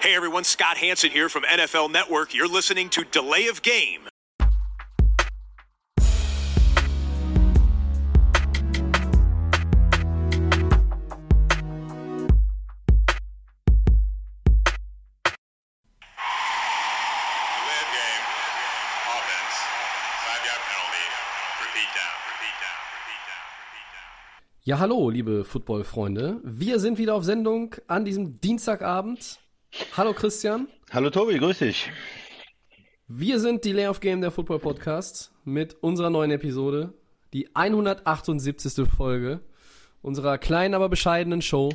Hey everyone, Scott Hanson here from NFL Network. You're listening to Delay of Game. Delay game. Offense. Five yard penalty. Repeat down. Repeat down. Repeat down. Repeat down. Ja, hallo, liebe Football-Freunde. Wir sind wieder auf Sendung an diesem Dienstagabend. Hallo Christian. Hallo Tobi, grüß dich. Wir sind die Lay of Game der Football Podcast mit unserer neuen Episode, die 178. Folge unserer kleinen, aber bescheidenen Show.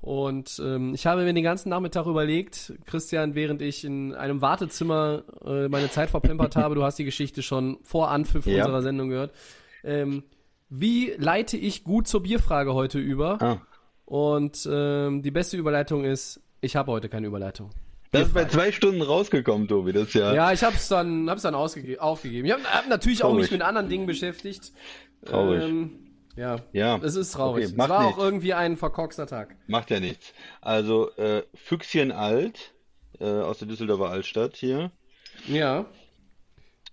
Und ähm, ich habe mir den ganzen Nachmittag überlegt, Christian, während ich in einem Wartezimmer äh, meine Zeit verplempert habe, du hast die Geschichte schon vor Anpfiff Ja. unserer Sendung gehört, ähm, wie leite ich gut zur Bierfrage heute über? Ah, Und ähm, die beste Überleitung ist, ich habe heute keine Überleitung. das ist bei zwei Stunden rausgekommen, Tobi. Das ja. Ja, ich habe es dann, hab's dann aufgegeben. Ich habe hab natürlich auch mich Traurig. mit anderen Dingen beschäftigt. Traurig. Ähm, ja, Ja. es ist traurig. Okay, es war nichts. auch irgendwie ein verkorkster Tag. Macht ja nichts. Also, äh, Füchschen Alt, äh, aus der Düsseldorfer Altstadt hier. Ja.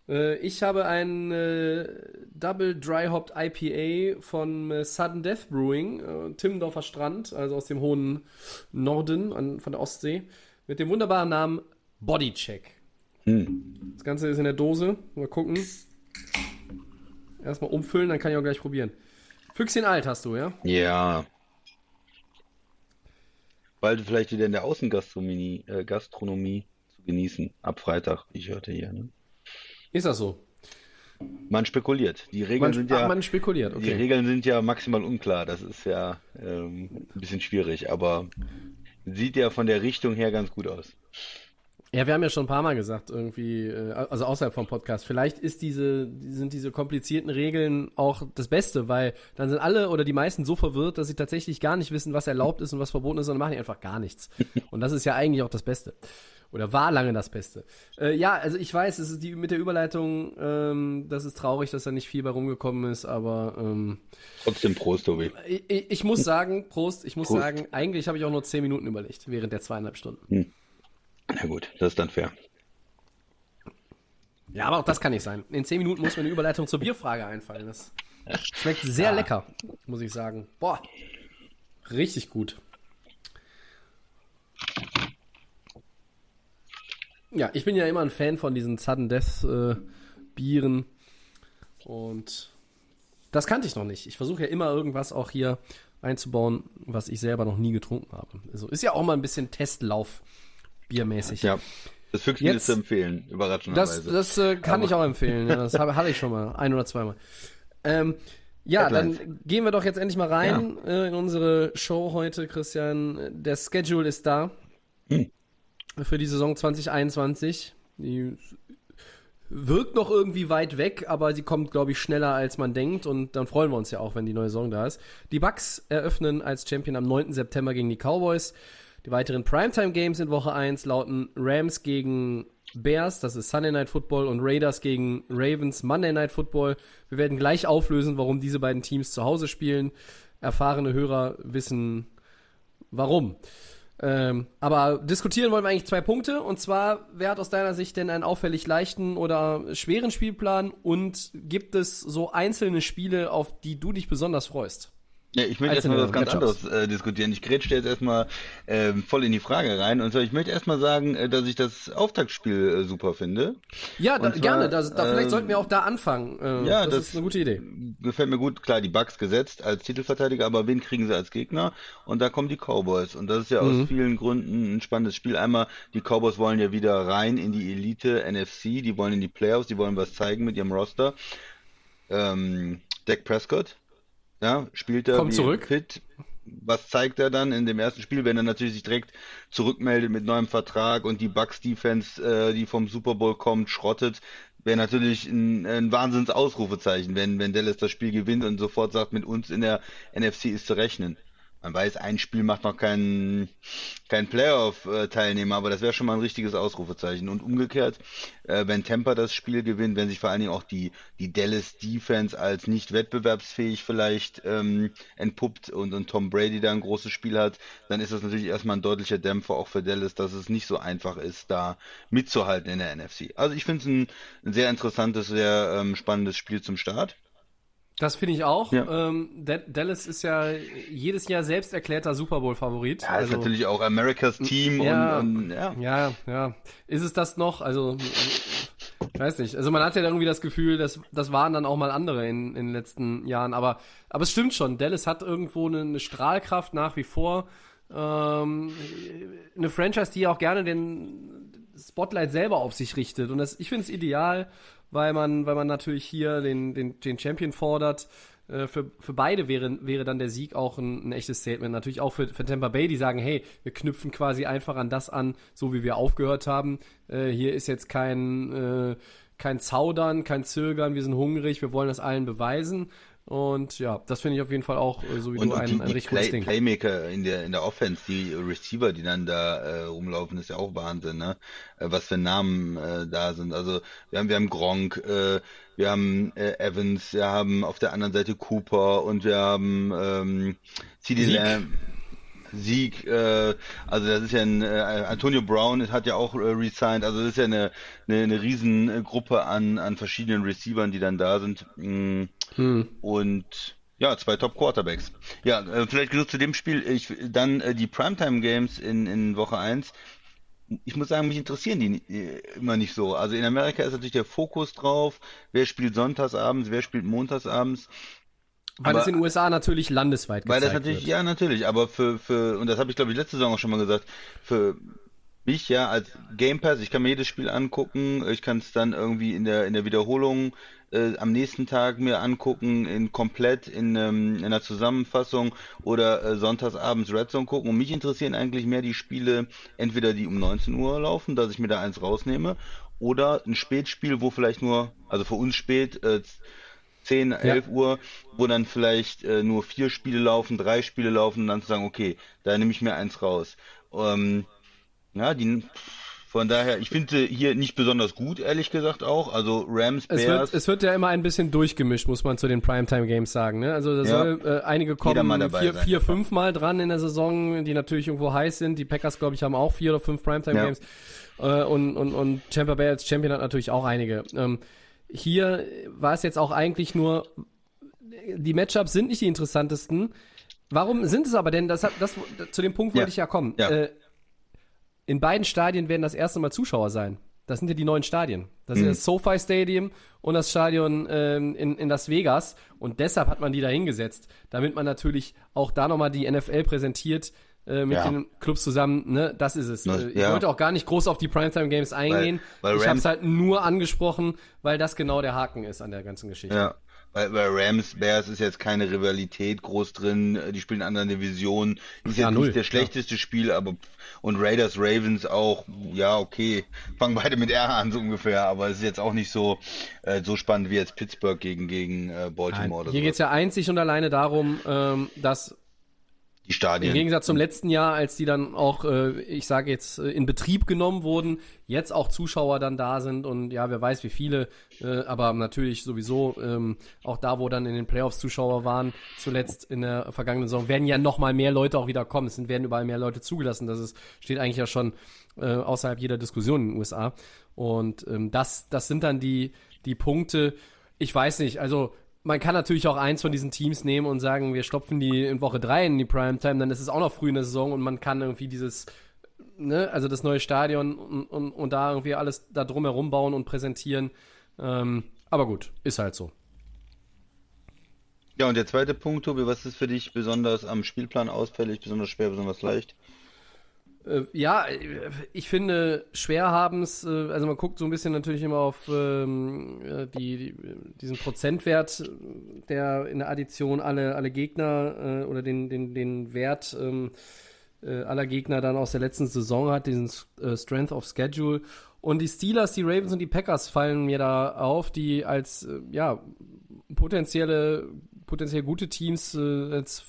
Äh, ich habe ein äh, Double Dry Hopped IPA von äh, Sudden Death Brewing, äh, Timmendorfer Strand, also aus dem hohen Norden an, von der Ostsee, mit dem wunderbaren Namen Bodycheck. Hm. Das Ganze ist in der Dose. Mal gucken. Erstmal umfüllen, dann kann ich auch gleich probieren. Füchschen alt hast du, ja? Ja. Bald vielleicht wieder in der Außengastronomie äh, zu genießen. Ab Freitag, wie ich hörte hier. Ne? Ist das so? Man spekuliert. Die Regeln Man, sind ja. man spekuliert, Die okay. Regeln sind ja maximal unklar. Das ist ja ähm, ein bisschen schwierig, aber sieht ja von der Richtung her ganz gut aus. Ja, wir haben ja schon ein paar Mal gesagt, irgendwie, äh, also außerhalb vom Podcast, vielleicht ist diese, sind diese komplizierten Regeln auch das Beste, weil dann sind alle oder die meisten so verwirrt, dass sie tatsächlich gar nicht wissen, was erlaubt ist und was verboten ist, und dann machen die einfach gar nichts. Und das ist ja eigentlich auch das Beste. Oder war lange das Beste. Äh, ja, also ich weiß, es ist die mit der Überleitung, ähm, das ist traurig, dass da nicht viel bei rumgekommen ist, aber ähm, Trotzdem Prost, Tobi. ich, ich ich muss sagen, Prost, ich muss Prost. sagen, eigentlich habe ich auch nur zehn Minuten überlegt, während der zweieinhalb Stunden. Na gut, das ist dann fair. Ja, aber auch das kann nicht sein. In zehn Minuten muss mir eine Überleitung zur Bierfrage einfallen. Das schmeckt sehr lecker, muss ich sagen. Boah, richtig gut. Ja, ich bin ja immer ein Fan von diesen Sudden Death äh, Bieren und das kannte ich noch nicht. Ich versuche ja immer irgendwas auch hier einzubauen, was ich selber noch nie getrunken habe. Also ist ja auch mal ein bisschen Testlauf biermäßig. Ja, das Jetzt- ist zu empfehlen, überraschenderweise. Das, das äh, kann Aber- ich auch empfehlen. Ja, das habe, hatte ich schon mal, ein oder zweimal. Ähm, ja, Headlines. dann gehen wir doch jetzt endlich mal rein äh, in unsere Show heute, Christian. Der Schedule ist da Hm. Für die Saison 2021. Die wirkt noch irgendwie weit weg, aber sie kommt, glaube ich, schneller als man denkt und dann freuen wir uns ja auch, wenn die neue Saison da ist. Die Bucks eröffnen als Champion am 9. September gegen die Cowboys. Die weiteren Primetime-Games in Woche 1 lauten Rams gegen Bears, das ist Sunday Night Football, und Raiders gegen Ravens, Monday Night Football. Wir werden gleich auflösen, warum diese beiden Teams zu Hause spielen. Erfahrene Hörer wissen, warum. Ähm, aber diskutieren wollen wir eigentlich zwei Punkte. Und zwar, wer hat aus deiner Sicht denn einen auffällig leichten oder schweren Spielplan? Und gibt es so einzelne Spiele, auf die du dich besonders freust? Ja, ich möchte erstmal was ganz Matchups. anderes äh, diskutieren. Ich grätsche jetzt erstmal ähm, voll in die Frage rein. Und zwar, ich möchte erstmal sagen, äh, dass ich das Auftaktspiel äh, super finde. Ja, da, zwar, gerne. Da, da, vielleicht ähm, sollten wir auch da anfangen. Äh, ja, das, das- ist eine gute Idee. Gefällt mir gut. Klar, die Bucks gesetzt als Titelverteidiger, aber wen kriegen sie als Gegner? Und da kommen die Cowboys. Und das ist ja Mhm. aus vielen Gründen ein spannendes Spiel. Einmal, die Cowboys wollen ja wieder rein in die Elite NFC, die wollen in die Playoffs, die wollen was zeigen mit ihrem Roster. Ähm, Dak Prescott, ja, spielt er Kommt zurück. fit. Was zeigt er dann in dem ersten Spiel, wenn er natürlich sich direkt zurückmeldet mit neuem Vertrag und die Bucks Defense, äh, die vom Super Bowl kommt, schrottet, wäre natürlich ein, ein Wahnsinns Ausrufezeichen, wenn, wenn Dallas das Spiel gewinnt und sofort sagt, mit uns in der NFC ist zu rechnen. Man weiß, ein Spiel macht noch keinen kein Playoff-Teilnehmer, aber das wäre schon mal ein richtiges Ausrufezeichen. Und umgekehrt, äh, wenn Tampa das Spiel gewinnt, wenn sich vor allen Dingen auch die, die Dallas Defense als nicht wettbewerbsfähig vielleicht ähm, entpuppt und, und Tom Brady da ein großes Spiel hat, dann ist das natürlich erstmal ein deutlicher Dämpfer auch für Dallas, dass es nicht so einfach ist, da mitzuhalten in der NFC. Also ich finde es ein, ein, sehr interessantes, sehr ähm, spannendes Spiel zum Start. Das finde ich auch. Ja. Ähm, Dallas ist ja jedes Jahr selbst erklärter Super Bowl-Favorit. Ja, also, ist natürlich auch Americas Team ja, und, und, ja. ja, ja. Ist es das noch? Also, ich weiß nicht. Also man hat ja irgendwie das Gefühl, dass das waren dann auch mal andere in, in den letzten Jahren. Aber, aber es stimmt schon. Dallas hat irgendwo eine, eine Strahlkraft nach wie vor. Ähm, eine Franchise, die auch gerne den Spotlight selber auf sich richtet. Und das, ich finde es ideal weil man, weil man natürlich hier den, den, den Champion fordert. Äh, für, für beide wäre, wäre dann der Sieg auch ein, ein echtes Statement. Natürlich auch für, für Tampa Bay, die sagen, hey, wir knüpfen quasi einfach an das an, so wie wir aufgehört haben. Äh, hier ist jetzt kein, äh, kein Zaudern, kein Zögern, wir sind hungrig, wir wollen das allen beweisen. Und ja, das finde ich auf jeden Fall auch, äh, so wie und, du, ein, die, ein richtig Play, Ding. Playmaker in der, in der Offense, die Receiver, die dann da äh, rumlaufen, ist ja auch Wahnsinn, ne? Äh, was für Namen äh, da sind. Also wir haben, wir haben Gronk, äh, wir haben äh, Evans, wir haben auf der anderen Seite Cooper und wir haben ähm, CD Lamb. Sieg, äh, also das ist ja ein, äh, Antonio Brown hat ja auch äh, resigned, also das ist ja eine, eine, eine Riesengruppe an, an verschiedenen Receivern, die dann da sind. Mm. Hm. Und ja, zwei Top Quarterbacks. Ja, äh, vielleicht genug zu dem Spiel. Ich, dann äh, die Primetime Games in, in Woche 1. Ich muss sagen, mich interessieren die äh, immer nicht so. Also in Amerika ist natürlich der Fokus drauf. Wer spielt sonntagsabends, wer spielt montagsabends. Weil es in den USA natürlich landesweit Weil das natürlich, wird. ja, natürlich, aber für, für, und das habe ich glaube ich letzte Saison auch schon mal gesagt, für mich ja als Game Pass, ich kann mir jedes Spiel angucken, ich kann es dann irgendwie in der, in der Wiederholung äh, am nächsten Tag mir angucken, in komplett in, ähm, in einer Zusammenfassung oder äh, sonntagsabends Red Zone gucken. Und mich interessieren eigentlich mehr die Spiele, entweder die um 19 Uhr laufen, dass ich mir da eins rausnehme, oder ein Spätspiel, wo vielleicht nur, also für uns spät, äh, 10, 11 ja. Uhr, wo dann vielleicht äh, nur vier Spiele laufen, drei Spiele laufen und dann zu sagen, okay, da nehme ich mir eins raus. Ähm, ja, die von daher, ich finde hier nicht besonders gut, ehrlich gesagt auch. Also Rams, Bears. Es wird, es wird ja immer ein bisschen durchgemischt, muss man zu den Primetime Games sagen. Ne? Also da ja. soll äh, einige kommen vier, vier fünf Mal dran in der Saison, die natürlich irgendwo heiß sind. Die Packers, glaube ich, haben auch vier oder fünf Primetime Games. Ja. Äh, und, und, und Tampa Bay als Champion hat natürlich auch einige. Ähm, hier war es jetzt auch eigentlich nur, die Matchups sind nicht die interessantesten. Warum sind es aber denn? Das hat, das, zu dem Punkt wollte ja. ich ja kommen. Ja. Äh, in beiden Stadien werden das erste Mal Zuschauer sein. Das sind ja die neuen Stadien. Das mhm. ist das SoFi Stadium und das Stadion ähm, in, in Las Vegas. Und deshalb hat man die da hingesetzt, damit man natürlich auch da nochmal die NFL präsentiert äh, mit ja. den Clubs zusammen. Ne? Das ist es. Ne, ich ja. wollte auch gar nicht groß auf die Primetime Games eingehen. Weil, weil ich habe es halt nur angesprochen, weil das genau der Haken ist an der ganzen Geschichte. Ja. Bei, bei Rams, Bears ist jetzt keine Rivalität groß drin, die spielen in anderen Divisionen. Ist ja, jetzt null. nicht der schlechteste ja. Spiel, aber und Raiders, Ravens auch, ja, okay, fangen beide mit R an so ungefähr, aber es ist jetzt auch nicht so, äh, so spannend wie jetzt Pittsburgh gegen, gegen äh, Baltimore. Nein, hier so. geht's ja einzig und alleine darum, ähm, dass die Stadien. Im Gegensatz zum letzten Jahr, als die dann auch, äh, ich sage jetzt, äh, in Betrieb genommen wurden, jetzt auch Zuschauer dann da sind und ja, wer weiß wie viele, äh, aber natürlich sowieso ähm, auch da, wo dann in den Playoffs Zuschauer waren, zuletzt in der vergangenen Saison, werden ja noch mal mehr Leute auch wieder kommen. Es sind, werden überall mehr Leute zugelassen. Das ist, steht eigentlich ja schon äh, außerhalb jeder Diskussion in den USA. Und ähm, das, das sind dann die, die Punkte. Ich weiß nicht, also man kann natürlich auch eins von diesen Teams nehmen und sagen, wir stopfen die in Woche drei in die Primetime, dann ist es auch noch früh in der Saison und man kann irgendwie dieses, ne, also das neue Stadion und, und, und da irgendwie alles da drumherum bauen und präsentieren. Ähm, aber gut, ist halt so. Ja, und der zweite Punkt, Tobi, was ist für dich besonders am Spielplan ausfällig, besonders schwer, besonders leicht? Äh, ja, ich finde, schwer haben's, äh, also man guckt so ein bisschen natürlich immer auf ähm, äh, die, die, diesen Prozentwert, der in der Addition alle, alle Gegner äh, oder den, den, den Wert ähm, äh, aller Gegner dann aus der letzten Saison hat, diesen äh, Strength of Schedule. Und die Steelers, die Ravens und die Packers fallen mir da auf, die als ja potenzielle potenziell gute Teams äh, als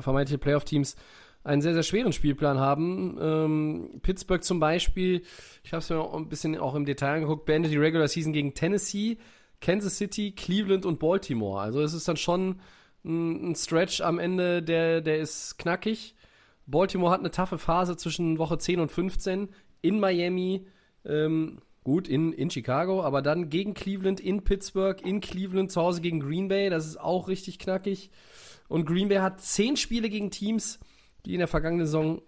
vermeintliche Playoff-Teams einen sehr, sehr schweren Spielplan haben. Ähm, Pittsburgh zum Beispiel, ich habe es mir auch ein bisschen auch im Detail angeguckt, beendet die Regular Season gegen Tennessee, Kansas City, Cleveland und Baltimore. Also es ist dann schon ein, ein Stretch am Ende, der, der ist knackig. Baltimore hat eine taffe Phase zwischen Woche 10 und 15 in Miami, ähm, gut, in, in Chicago, aber dann gegen Cleveland, in Pittsburgh, in Cleveland, zu Hause gegen Green Bay, das ist auch richtig knackig. Und Green Bay hat zehn Spiele gegen Teams, die in der vergangenen Saison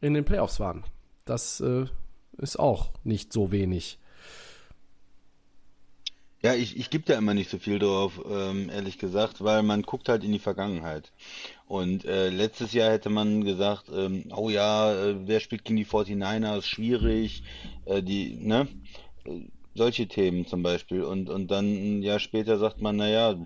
in den Playoffs waren. Das äh, ist auch nicht so wenig. Ja, ich, ich gebe da immer nicht so viel drauf, ähm, ehrlich gesagt, weil man guckt halt in die Vergangenheit. Und äh, letztes Jahr hätte man gesagt, ähm, oh ja, äh, wer spielt gegen die 49ers, schwierig, äh, die, ne? Solche Themen zum Beispiel. Und, und dann ein Jahr später sagt man, naja,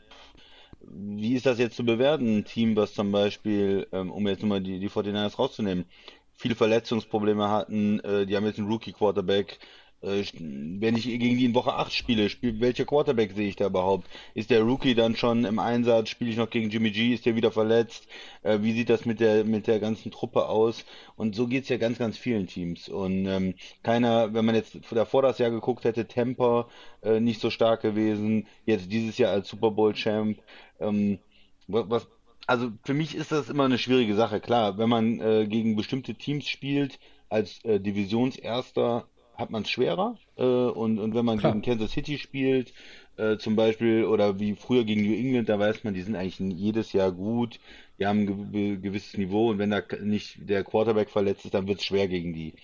wie ist das jetzt zu bewerten? Ein Team, was zum Beispiel, ähm, um jetzt nochmal die, die 49ers rauszunehmen, viele Verletzungsprobleme hatten, äh, die haben jetzt einen Rookie-Quarterback, wenn ich gegen die in Woche 8 spiele, spiel, welcher Quarterback sehe ich da überhaupt? Ist der Rookie dann schon im Einsatz? Spiele ich noch gegen Jimmy G? Ist der wieder verletzt? Äh, wie sieht das mit der mit der ganzen Truppe aus? Und so geht's ja ganz, ganz vielen Teams. Und ähm, keiner, wenn man jetzt davor das Jahr geguckt hätte, Temper äh, nicht so stark gewesen, jetzt dieses Jahr als Super Bowl Champ. Ähm, was, also für mich ist das immer eine schwierige Sache. Klar, wenn man äh, gegen bestimmte Teams spielt, als äh, Divisionserster hat man es schwerer. Äh, und, und wenn man Klar. gegen Kansas City spielt, äh, zum Beispiel, oder wie früher gegen New England, da weiß man, die sind eigentlich jedes Jahr gut, die haben ein ge gewisses Niveau und wenn da nicht der Quarterback verletzt ist, dann wird es schwer gegen die.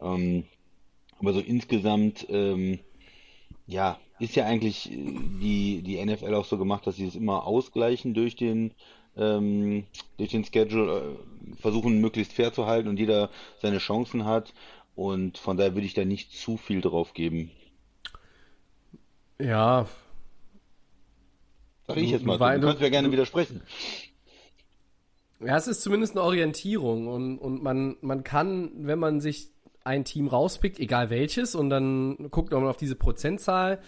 Ähm, aber so insgesamt, ähm, ja, ist ja eigentlich die, die NFL auch so gemacht, dass sie es immer ausgleichen durch den ähm, durch den Schedule, äh, versuchen möglichst fair zu halten und jeder seine Chancen hat. Und von daher würde ich da nicht zu viel drauf geben. Ja. Sag ich jetzt mal. Weil, du kannst ja gerne widersprechen. Ja, es ist zumindest eine Orientierung und, und man, man kann, wenn man sich ein Team rauspickt, egal welches, und dann guckt man auf diese Prozentzahl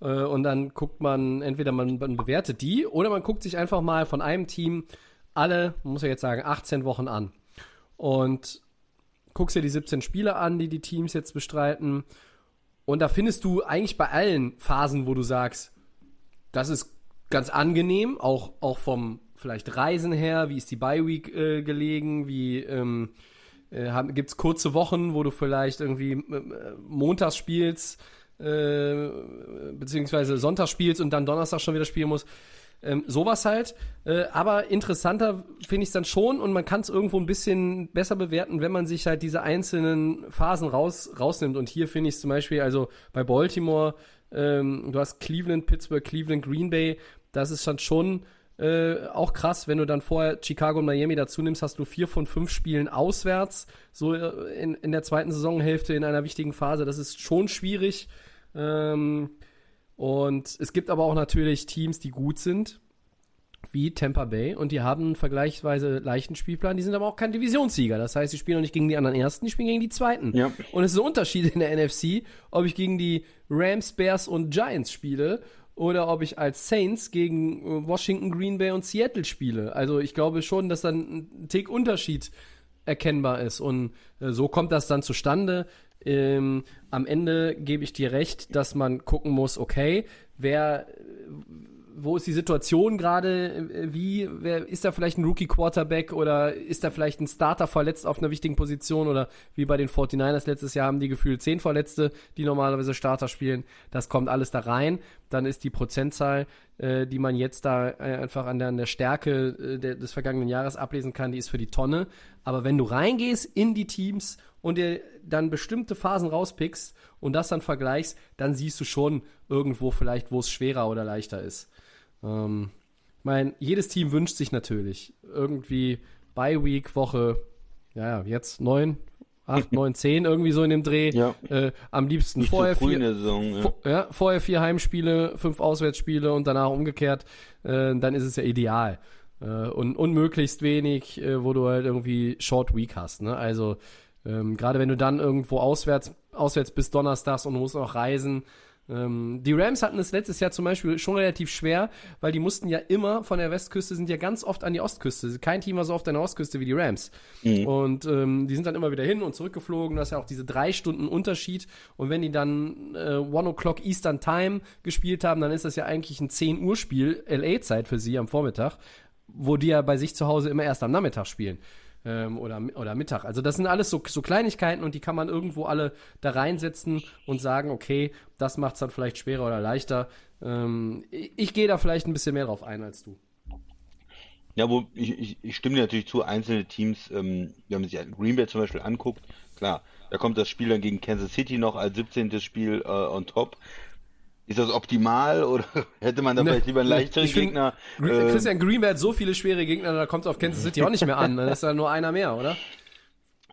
äh, und dann guckt man, entweder man, man bewertet die oder man guckt sich einfach mal von einem Team alle, man muss ja jetzt sagen, 18 Wochen an. Und guckst dir die 17 Spiele an, die die Teams jetzt bestreiten. Und da findest du eigentlich bei allen Phasen, wo du sagst, das ist ganz angenehm, auch, auch vom vielleicht Reisen her, wie ist die Bye-Week äh, gelegen, wie ähm, äh, gibt es kurze Wochen, wo du vielleicht irgendwie äh, montags spielst, äh, beziehungsweise Sonntag spielst und dann Donnerstag schon wieder spielen musst. Ähm, sowas halt. Äh, aber interessanter finde ich es dann schon und man kann es irgendwo ein bisschen besser bewerten, wenn man sich halt diese einzelnen Phasen raus, rausnimmt. Und hier finde ich es zum Beispiel, also bei Baltimore, ähm, du hast Cleveland, Pittsburgh, Cleveland, Green Bay, das ist dann schon äh, auch krass, wenn du dann vorher Chicago und Miami dazu nimmst, hast du vier von fünf Spielen auswärts, so äh, in, in der zweiten Saisonhälfte in einer wichtigen Phase. Das ist schon schwierig. Ähm, und es gibt aber auch natürlich Teams, die gut sind, wie Tampa Bay, und die haben einen vergleichsweise leichten Spielplan. Die sind aber auch kein Divisionssieger. Das heißt, sie spielen auch nicht gegen die anderen Ersten, die spielen gegen die Zweiten. Ja. Und es ist ein Unterschied in der NFC, ob ich gegen die Rams, Bears und Giants spiele oder ob ich als Saints gegen äh, Washington, Green Bay und Seattle spiele. Also ich glaube schon, dass dann ein Tick Unterschied erkennbar ist. Und äh, so kommt das dann zustande. Ähm, am Ende gebe ich dir recht, dass man gucken muss, okay, wer, wo ist die Situation gerade, wie, wer, ist da vielleicht ein Rookie-Quarterback oder ist da vielleicht ein Starter verletzt auf einer wichtigen Position oder wie bei den 49ers letztes Jahr haben die gefühlt zehn Verletzte, die normalerweise Starter spielen. Das kommt alles da rein. Dann ist die Prozentzahl, äh, die man jetzt da äh, einfach an der, an der Stärke äh, der, des vergangenen Jahres ablesen kann, die ist für die Tonne. Aber wenn du reingehst in die Teams und dir dann bestimmte Phasen rauspickst und das dann vergleichst, dann siehst du schon irgendwo vielleicht, wo es schwerer oder leichter ist. Ähm, ich meine, jedes Team wünscht sich natürlich irgendwie bei Week Woche, ja, jetzt neun, acht, neun, zehn irgendwie so in dem Dreh. Ja. Äh, am liebsten Nicht vorher so vier, Saison, ja. vor, ja, vorher vier Heimspiele, fünf Auswärtsspiele und danach umgekehrt. Äh, dann ist es ja ideal. Äh, und, und möglichst wenig, äh, wo du halt irgendwie Short Week hast. Ne? Also ähm, Gerade wenn du dann irgendwo auswärts, auswärts bist donnerstags und du musst noch reisen, Ähm, die Rams hatten es letztes Jahr zum Beispiel schon relativ schwer, weil die mussten ja immer von der Westküste, sind ja ganz oft an die Ostküste. Kein Team war so oft an der Ostküste wie die Rams. Mhm. Und ähm, die sind dann immer wieder hin und zurückgeflogen. Das ist ja auch diese drei Stunden Unterschied. Und wenn die dann äh, One O'Clock Eastern Time gespielt haben, dann ist das ja eigentlich ein 10 Uhr Spiel, LA-Zeit für sie am Vormittag, wo die ja bei sich zu Hause immer erst am Nachmittag spielen ähm, oder, oder Mittag. Also das sind alles so, so Kleinigkeiten und die kann man irgendwo alle da reinsetzen und sagen, okay, das macht es dann vielleicht schwerer oder leichter. Ähm, ich, ich gehe da vielleicht ein bisschen mehr drauf ein als du. Ja, wo ich, ich, ich stimme dir natürlich zu, einzelne Teams, ähm, wenn man sich Green Bay zum Beispiel anguckt, klar, da kommt das Spiel dann gegen Kansas City noch als 17. Spiel äh, on top. Ist das optimal oder hätte man da ne, vielleicht lieber einen leichteren Gegner? Find, äh, Christian Greenberg hat so viele schwere Gegner, da kommt es auf Kansas City auch nicht mehr an. Dann ist da nur einer mehr, oder?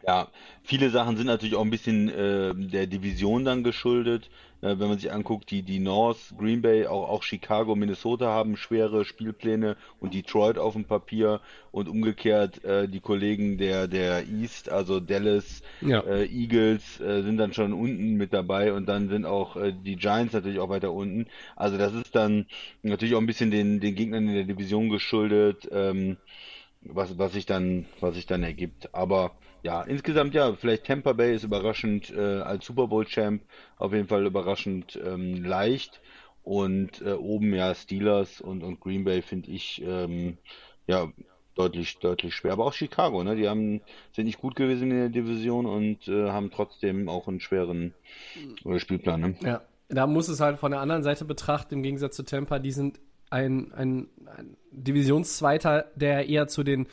Ja, viele Sachen sind natürlich auch ein bisschen äh, der Division dann geschuldet. Äh, wenn man sich anguckt, die, die North, Green Bay, auch, auch Chicago, Minnesota haben schwere Spielpläne und Detroit auf dem Papier und umgekehrt äh, die Kollegen der, der East, also Dallas, ja. äh, Eagles äh, sind dann schon unten mit dabei und dann sind auch äh, die Giants natürlich auch weiter unten. Also das ist dann natürlich auch ein bisschen den, den Gegnern in der Division geschuldet, ähm, was, was sich dann, was sich dann ergibt. Aber ja, insgesamt ja, vielleicht Tampa Bay ist überraschend äh, als Super Bowl Champ auf jeden Fall überraschend ähm, leicht und äh, oben ja Steelers und, und Green Bay finde ich ähm, ja deutlich deutlich schwer, aber auch Chicago, ne? Die haben sind nicht gut gewesen in der Division und äh, haben trotzdem auch einen schweren äh, Spielplan. Ne? Ja, da muss es halt von der anderen Seite betrachten, im Gegensatz zu Tampa, die sind ein, ein, ein Divisionszweiter, der eher zu den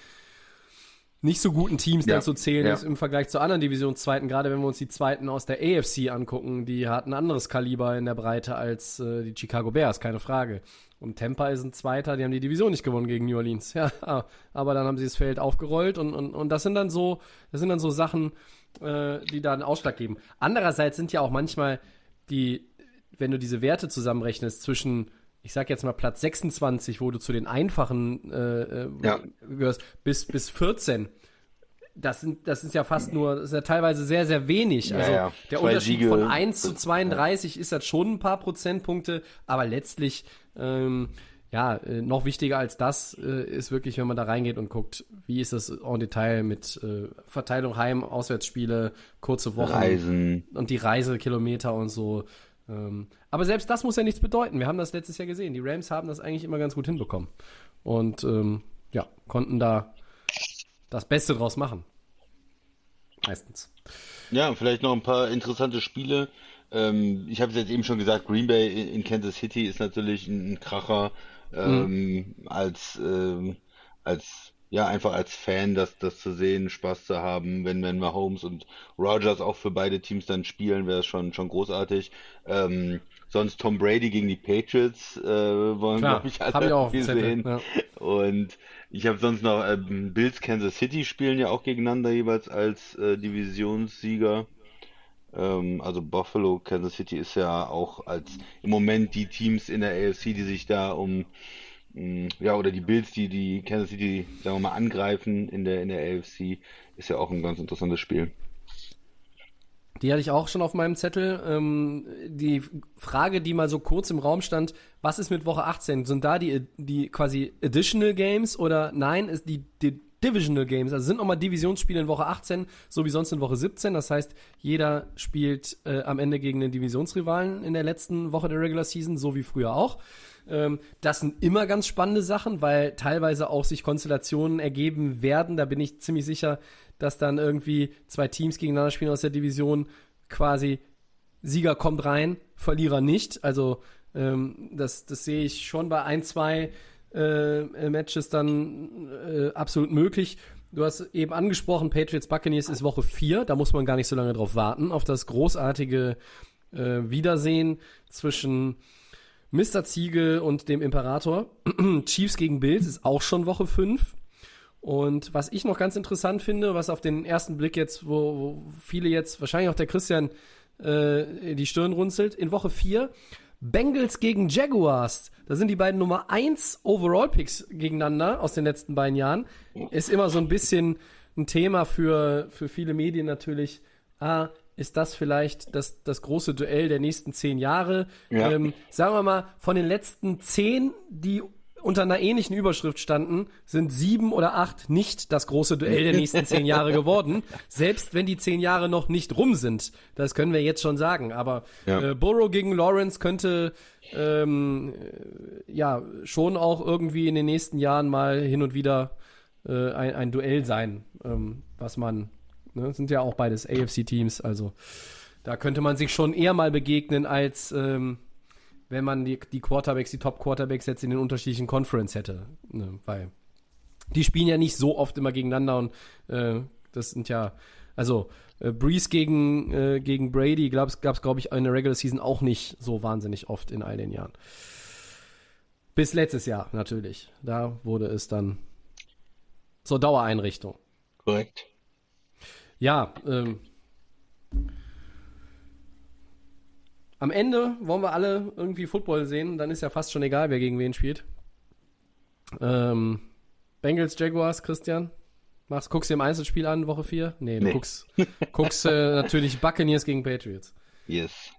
nicht so guten Teams ja. dann zu zählen ja. ist im Vergleich zu anderen Divisionszweiten, gerade wenn wir uns die Zweiten aus der AFC angucken, die hat ein anderes Kaliber in der Breite als äh, die Chicago Bears, keine Frage. Und Tampa ist ein Zweiter, die haben die Division nicht gewonnen gegen New Orleans. Ja, aber dann haben sie das Feld aufgerollt und, und, und das sind dann so, das sind dann so Sachen, äh, die da einen Ausschlag geben. Andererseits sind ja auch manchmal die, wenn du diese Werte zusammenrechnest zwischen ich sag jetzt mal Platz 26, wo du zu den einfachen äh, äh, ja. gehörst, bis, bis 14. Das sind, das ist ja fast nur, das ist ja teilweise sehr, sehr wenig. Also ja, der Zwei Unterschied Siege. von 1 zu 32 ist das schon ein paar Prozentpunkte, aber letztlich, ähm, ja, äh, noch wichtiger als das äh, ist wirklich, wenn man da reingeht und guckt, wie ist das en Detail mit äh, Verteilung Heim, Auswärtsspiele, kurze Wochen Reisen und die Reisekilometer und so. Ähm, aber selbst das muss ja nichts bedeuten. Wir haben das letztes Jahr gesehen. Die Rams haben das eigentlich immer ganz gut hinbekommen. Und ähm, ja, konnten da das Beste draus machen. Meistens. Ja, vielleicht noch ein paar interessante Spiele. Ähm, ich habe es jetzt eben schon gesagt, Green Bay in, Kansas City ist natürlich ein, Kracher ähm, mhm. als, ähm, als ja, einfach als Fan, das, das zu sehen, Spaß zu haben, wenn, wenn Mahomes und Rogers auch für beide Teams dann spielen, wäre es schon, schon großartig. Ähm, sonst Tom Brady gegen die Patriots äh, wollen, glaube ich, alle hab ich auch gesehen. Ja. Und ich habe sonst noch ähm, Bills Kansas City spielen ja auch gegeneinander jeweils als äh, Divisionssieger. Ähm, also Buffalo, Kansas City ist ja auch als im Moment die Teams in der AFC, die sich da um ja, oder die Bills, die die Kansas City, sagen wir mal, angreifen in der, in der AFC, ist ja auch ein ganz interessantes Spiel. Die hatte ich auch schon auf meinem Zettel. Ähm, die Frage, die mal so kurz im Raum stand, was ist mit Woche 18? Sind da die, die quasi Additional Games oder nein, ist die, die Divisional Games, also sind nochmal Divisionsspiele in Woche 18, so wie sonst in Woche 17. Das heißt, jeder spielt äh, am Ende gegen den Divisionsrivalen in der letzten Woche der Regular Season, so wie früher auch. Ähm, das sind immer ganz spannende Sachen, weil teilweise auch sich Konstellationen ergeben werden. Da bin ich ziemlich sicher, dass dann irgendwie zwei Teams gegeneinander spielen aus der Division quasi Sieger kommt rein, Verlierer nicht. Also ähm, das, das sehe ich schon bei ein, zwei äh, Matches dann äh, absolut möglich. Du hast eben angesprochen, Patriots Buccaneers ist Woche 4, da muss man gar nicht so lange drauf warten, auf das großartige äh, Wiedersehen zwischen Mr. Ziegel und dem Imperator. Chiefs gegen Bills ist auch schon Woche 5. Und was ich noch ganz interessant finde, was auf den ersten Blick jetzt, wo, wo viele jetzt, wahrscheinlich auch der Christian, äh, die Stirn runzelt, in Woche 4 Bengals gegen Jaguars. Da sind die beiden Nummer 1 Overall-Picks gegeneinander aus den letzten beiden Jahren. Ist immer so ein bisschen ein Thema für, für viele Medien natürlich, ah, ist das vielleicht das, das große Duell der nächsten zehn Jahre? Ja. Ähm, sagen wir mal, von den letzten zehn, die unter einer ähnlichen Überschrift standen, sind sieben oder acht nicht das große Duell der nächsten zehn Jahre geworden. Selbst wenn die zehn Jahre noch nicht rum sind. Das können wir jetzt schon sagen. Aber Ja. äh, Burrow gegen Lawrence könnte ähm, äh, ja schon auch irgendwie in den nächsten Jahren mal hin und wieder äh, ein, ein Duell sein, ähm, was man, ne, sind ja auch beides AFC-Teams, also da könnte man sich schon eher mal begegnen, als ähm, wenn man die, die Quarterbacks, die Top-Quarterbacks jetzt in den unterschiedlichen Conference hätte. Ne, weil die spielen ja nicht so oft immer gegeneinander und äh, das sind ja, also äh, Breeze gegen, äh, gegen Brady gab es, glaube ich, in der Regular Season auch nicht so wahnsinnig oft in all den Jahren. Bis letztes Jahr natürlich. Da wurde es dann zur Dauereinrichtung. Korrekt. Ja, ähm, am Ende wollen wir alle irgendwie Football sehen, dann ist ja fast schon egal, wer gegen wen spielt. Ähm, Bengals, Jaguars, Christian? Machst, guckst du dir im Einzelspiel an, Woche 4? Nee, du Nee. guckst, guckst äh, natürlich Buccaneers gegen Patriots. Yes.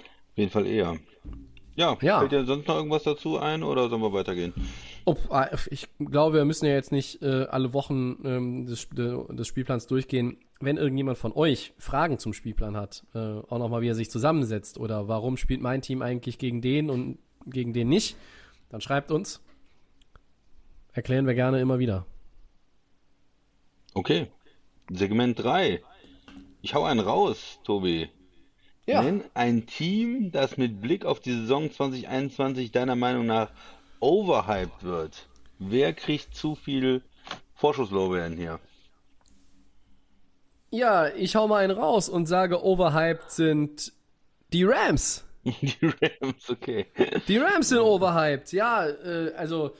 Auf jeden Fall eher. Ja, Ja. fällt dir sonst noch irgendwas dazu ein oder sollen wir weitergehen? Oh, ah, ich glaube, wir müssen ja jetzt nicht äh, alle Wochen ähm, des, de, des Spielplans durchgehen. Wenn irgendjemand von euch Fragen zum Spielplan hat, äh, auch nochmal, wie er sich zusammensetzt oder warum spielt mein Team eigentlich gegen den und gegen den nicht, dann schreibt uns. Erklären wir gerne immer wieder. Okay. Segment 3. Ich hau einen raus, Tobi. Nenn ein Team, das mit Blick auf die Saison 2021 deiner Meinung nach overhyped wird. Wer kriegt zu viel Vorschusslorbeeren hier? Ja, ich hau mal einen raus und sage, overhyped sind die Rams. Die Rams, okay. Die Rams sind overhyped, ja, äh, also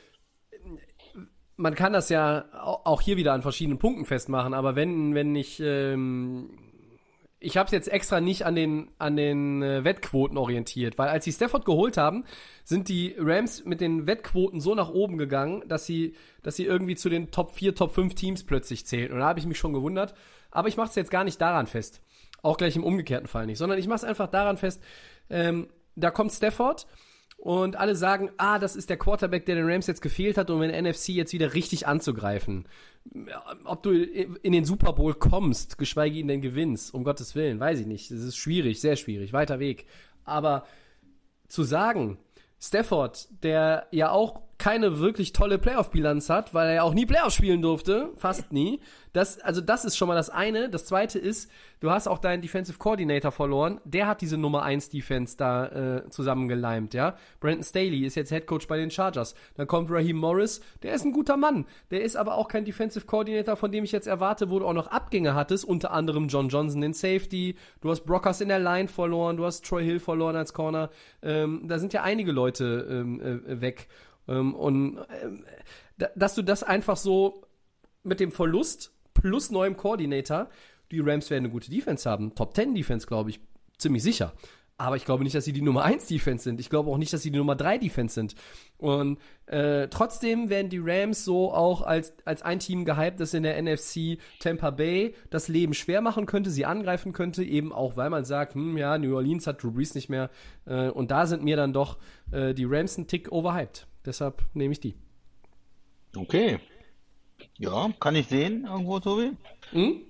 man kann das ja au- auch hier wieder an verschiedenen Punkten festmachen, aber wenn, wenn ich, ähm, ich habe es jetzt extra nicht an den, an den äh, Wettquoten orientiert, weil als sie Stafford geholt haben, sind die Rams mit den Wettquoten so nach oben gegangen, dass sie, dass sie irgendwie zu den Top 4, Top 5 Teams plötzlich zählen. Und da habe ich mich schon gewundert. Aber ich mache es jetzt gar nicht daran fest. Auch gleich im umgekehrten Fall nicht, sondern ich mache es einfach daran fest, ähm, da kommt Stafford und alle sagen, ah, das ist der Quarterback, der den Rams jetzt gefehlt hat, um der NFC jetzt wieder richtig anzugreifen. Ob du in den Super Bowl kommst, geschweige denn gewinnst, um Gottes Willen, weiß ich nicht. Das ist schwierig, sehr schwierig, weiter Weg. Aber zu sagen, Stafford, der ja auch keine wirklich tolle Playoff-Bilanz hat, weil er ja auch nie Playoff spielen durfte, fast nie. Das, also das ist schon mal das eine. Das zweite ist, du hast auch deinen Defensive Coordinator verloren. Der hat diese Nummer 1 Defense da äh, zusammengeleimt, ja. Brandon Staley ist jetzt Head Coach bei den Chargers. Dann kommt Raheem Morris, der ist ein guter Mann. Der ist aber auch kein Defensive Coordinator, von dem ich jetzt erwarte, wo du auch noch Abgänge hattest, unter anderem John Johnson in Safety, du hast Brockers in der Line verloren, du hast Troy Hill verloren als Corner. Ähm, da sind ja einige Leute ähm, äh, weg. Ähm, und ähm, da, dass du das einfach so mit dem Verlust plus neuem Koordinator, die Rams werden eine gute Defense haben. Top 10 Defense, glaube ich, ziemlich sicher. Aber ich glaube nicht, dass sie die Nummer 1 Defense sind. Ich glaube auch nicht, dass sie die Nummer 3 Defense sind. Und äh, trotzdem werden die Rams so auch als, als ein Team gehypt, das in der NFC Tampa Bay das Leben schwer machen könnte, sie angreifen könnte, eben auch, weil man sagt, hm, ja, New Orleans hat Drew Brees nicht mehr. Äh, und da sind mir dann doch äh, die Rams ein Tick overhyped. Deshalb nehme ich die. Okay. Ja, kann ich sehen irgendwo, Tobi? Hm?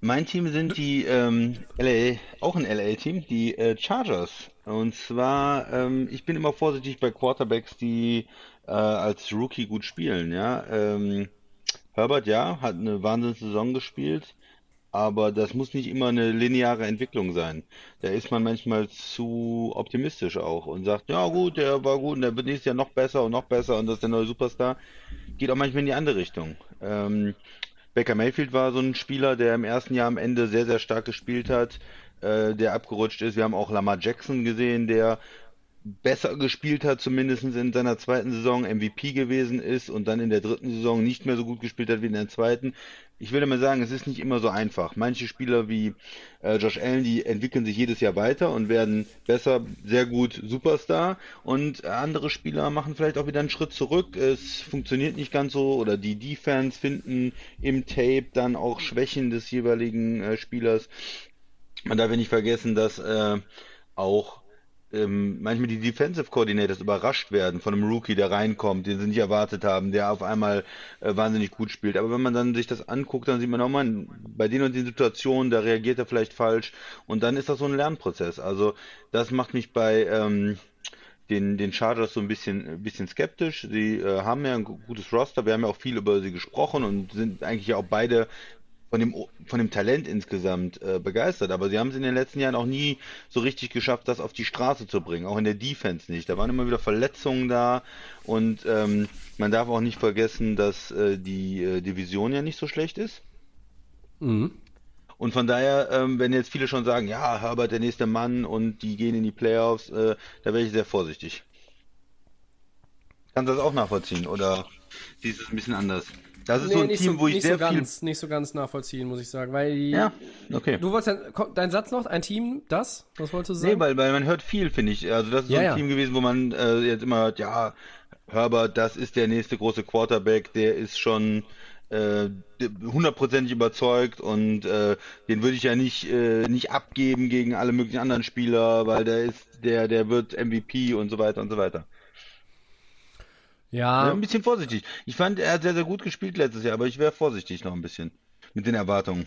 Mein Team sind die ähm, LA, auch ein LA-Team, die äh, Chargers. Und zwar, ähm, ich bin immer vorsichtig bei Quarterbacks, die äh, als Rookie gut spielen. Ja, ähm, Herbert, ja, hat eine Wahnsinnssaison gespielt, aber das muss nicht immer eine lineare Entwicklung sein. Da ist man manchmal zu optimistisch auch und sagt, ja gut, der war gut und der wird nächstes Jahr noch besser und noch besser und das ist der neue Superstar. Geht auch manchmal in die andere Richtung. Ähm, Baker Mayfield war so ein Spieler, der im ersten Jahr am Ende sehr, sehr stark gespielt hat, äh, der abgerutscht ist. Wir haben auch Lamar Jackson gesehen, der besser gespielt hat, zumindest in seiner zweiten Saison MVP gewesen ist und dann in der dritten Saison nicht mehr so gut gespielt hat wie in der zweiten. Ich würde mal sagen, es ist nicht immer so einfach. Manche Spieler wie äh, Josh Allen, die entwickeln sich jedes Jahr weiter und werden besser, sehr gut Superstar. Und andere Spieler machen vielleicht auch wieder einen Schritt zurück. Es funktioniert nicht ganz so oder die Defense finden im Tape dann auch Schwächen des jeweiligen äh, Spielers. Man darf ja nicht vergessen, dass äh, auch ähm, manchmal die Defensive Coordinators überrascht werden von einem Rookie, der reinkommt, den sie nicht erwartet haben, der auf einmal äh, wahnsinnig gut spielt. Aber wenn man dann sich das anguckt, dann sieht man auch mal, bei den und den Situationen, da reagiert er vielleicht falsch und dann ist das so ein Lernprozess. Also das macht mich bei ähm, den, den Chargers so ein bisschen, ein bisschen skeptisch. Sie äh, haben ja ein gutes Roster, wir haben ja auch viel über sie gesprochen und sind eigentlich auch beide von dem, von dem Talent insgesamt äh, begeistert, aber sie haben es in den letzten Jahren auch nie so richtig geschafft, das auf die Straße zu bringen, auch in der Defense nicht. Da waren immer wieder Verletzungen da und ähm, man darf auch nicht vergessen, dass äh, die äh, Division ja nicht so schlecht ist. Mhm. Und von daher, ähm, wenn jetzt viele schon sagen, ja, Herbert der nächste Mann und die gehen in die Playoffs, äh, da wäre ich sehr vorsichtig. Kannst du das auch nachvollziehen oder siehst du es ein bisschen anders? Das ist nee, so ein Team, so, wo ich sehr so ganz, viel... Nicht so ganz nachvollziehen, muss ich sagen, weil... Ja, okay. Du wolltest dein Satz noch, ein Team, das? Was wolltest du sagen? Nee, weil, weil man hört viel, finde ich. Also das ist ja, so ein ja. Team gewesen, wo man äh, jetzt immer hört, ja, Herbert, das ist der nächste große Quarterback, der ist schon äh, hundertprozentig überzeugt und äh, den würde ich ja nicht äh, nicht abgeben gegen alle möglichen anderen Spieler, weil der ist der der wird MVP und so weiter und so weiter. Ja. Ein bisschen vorsichtig. Ich fand, er hat sehr, sehr gut gespielt letztes Jahr, aber ich wäre vorsichtig noch ein bisschen mit den Erwartungen.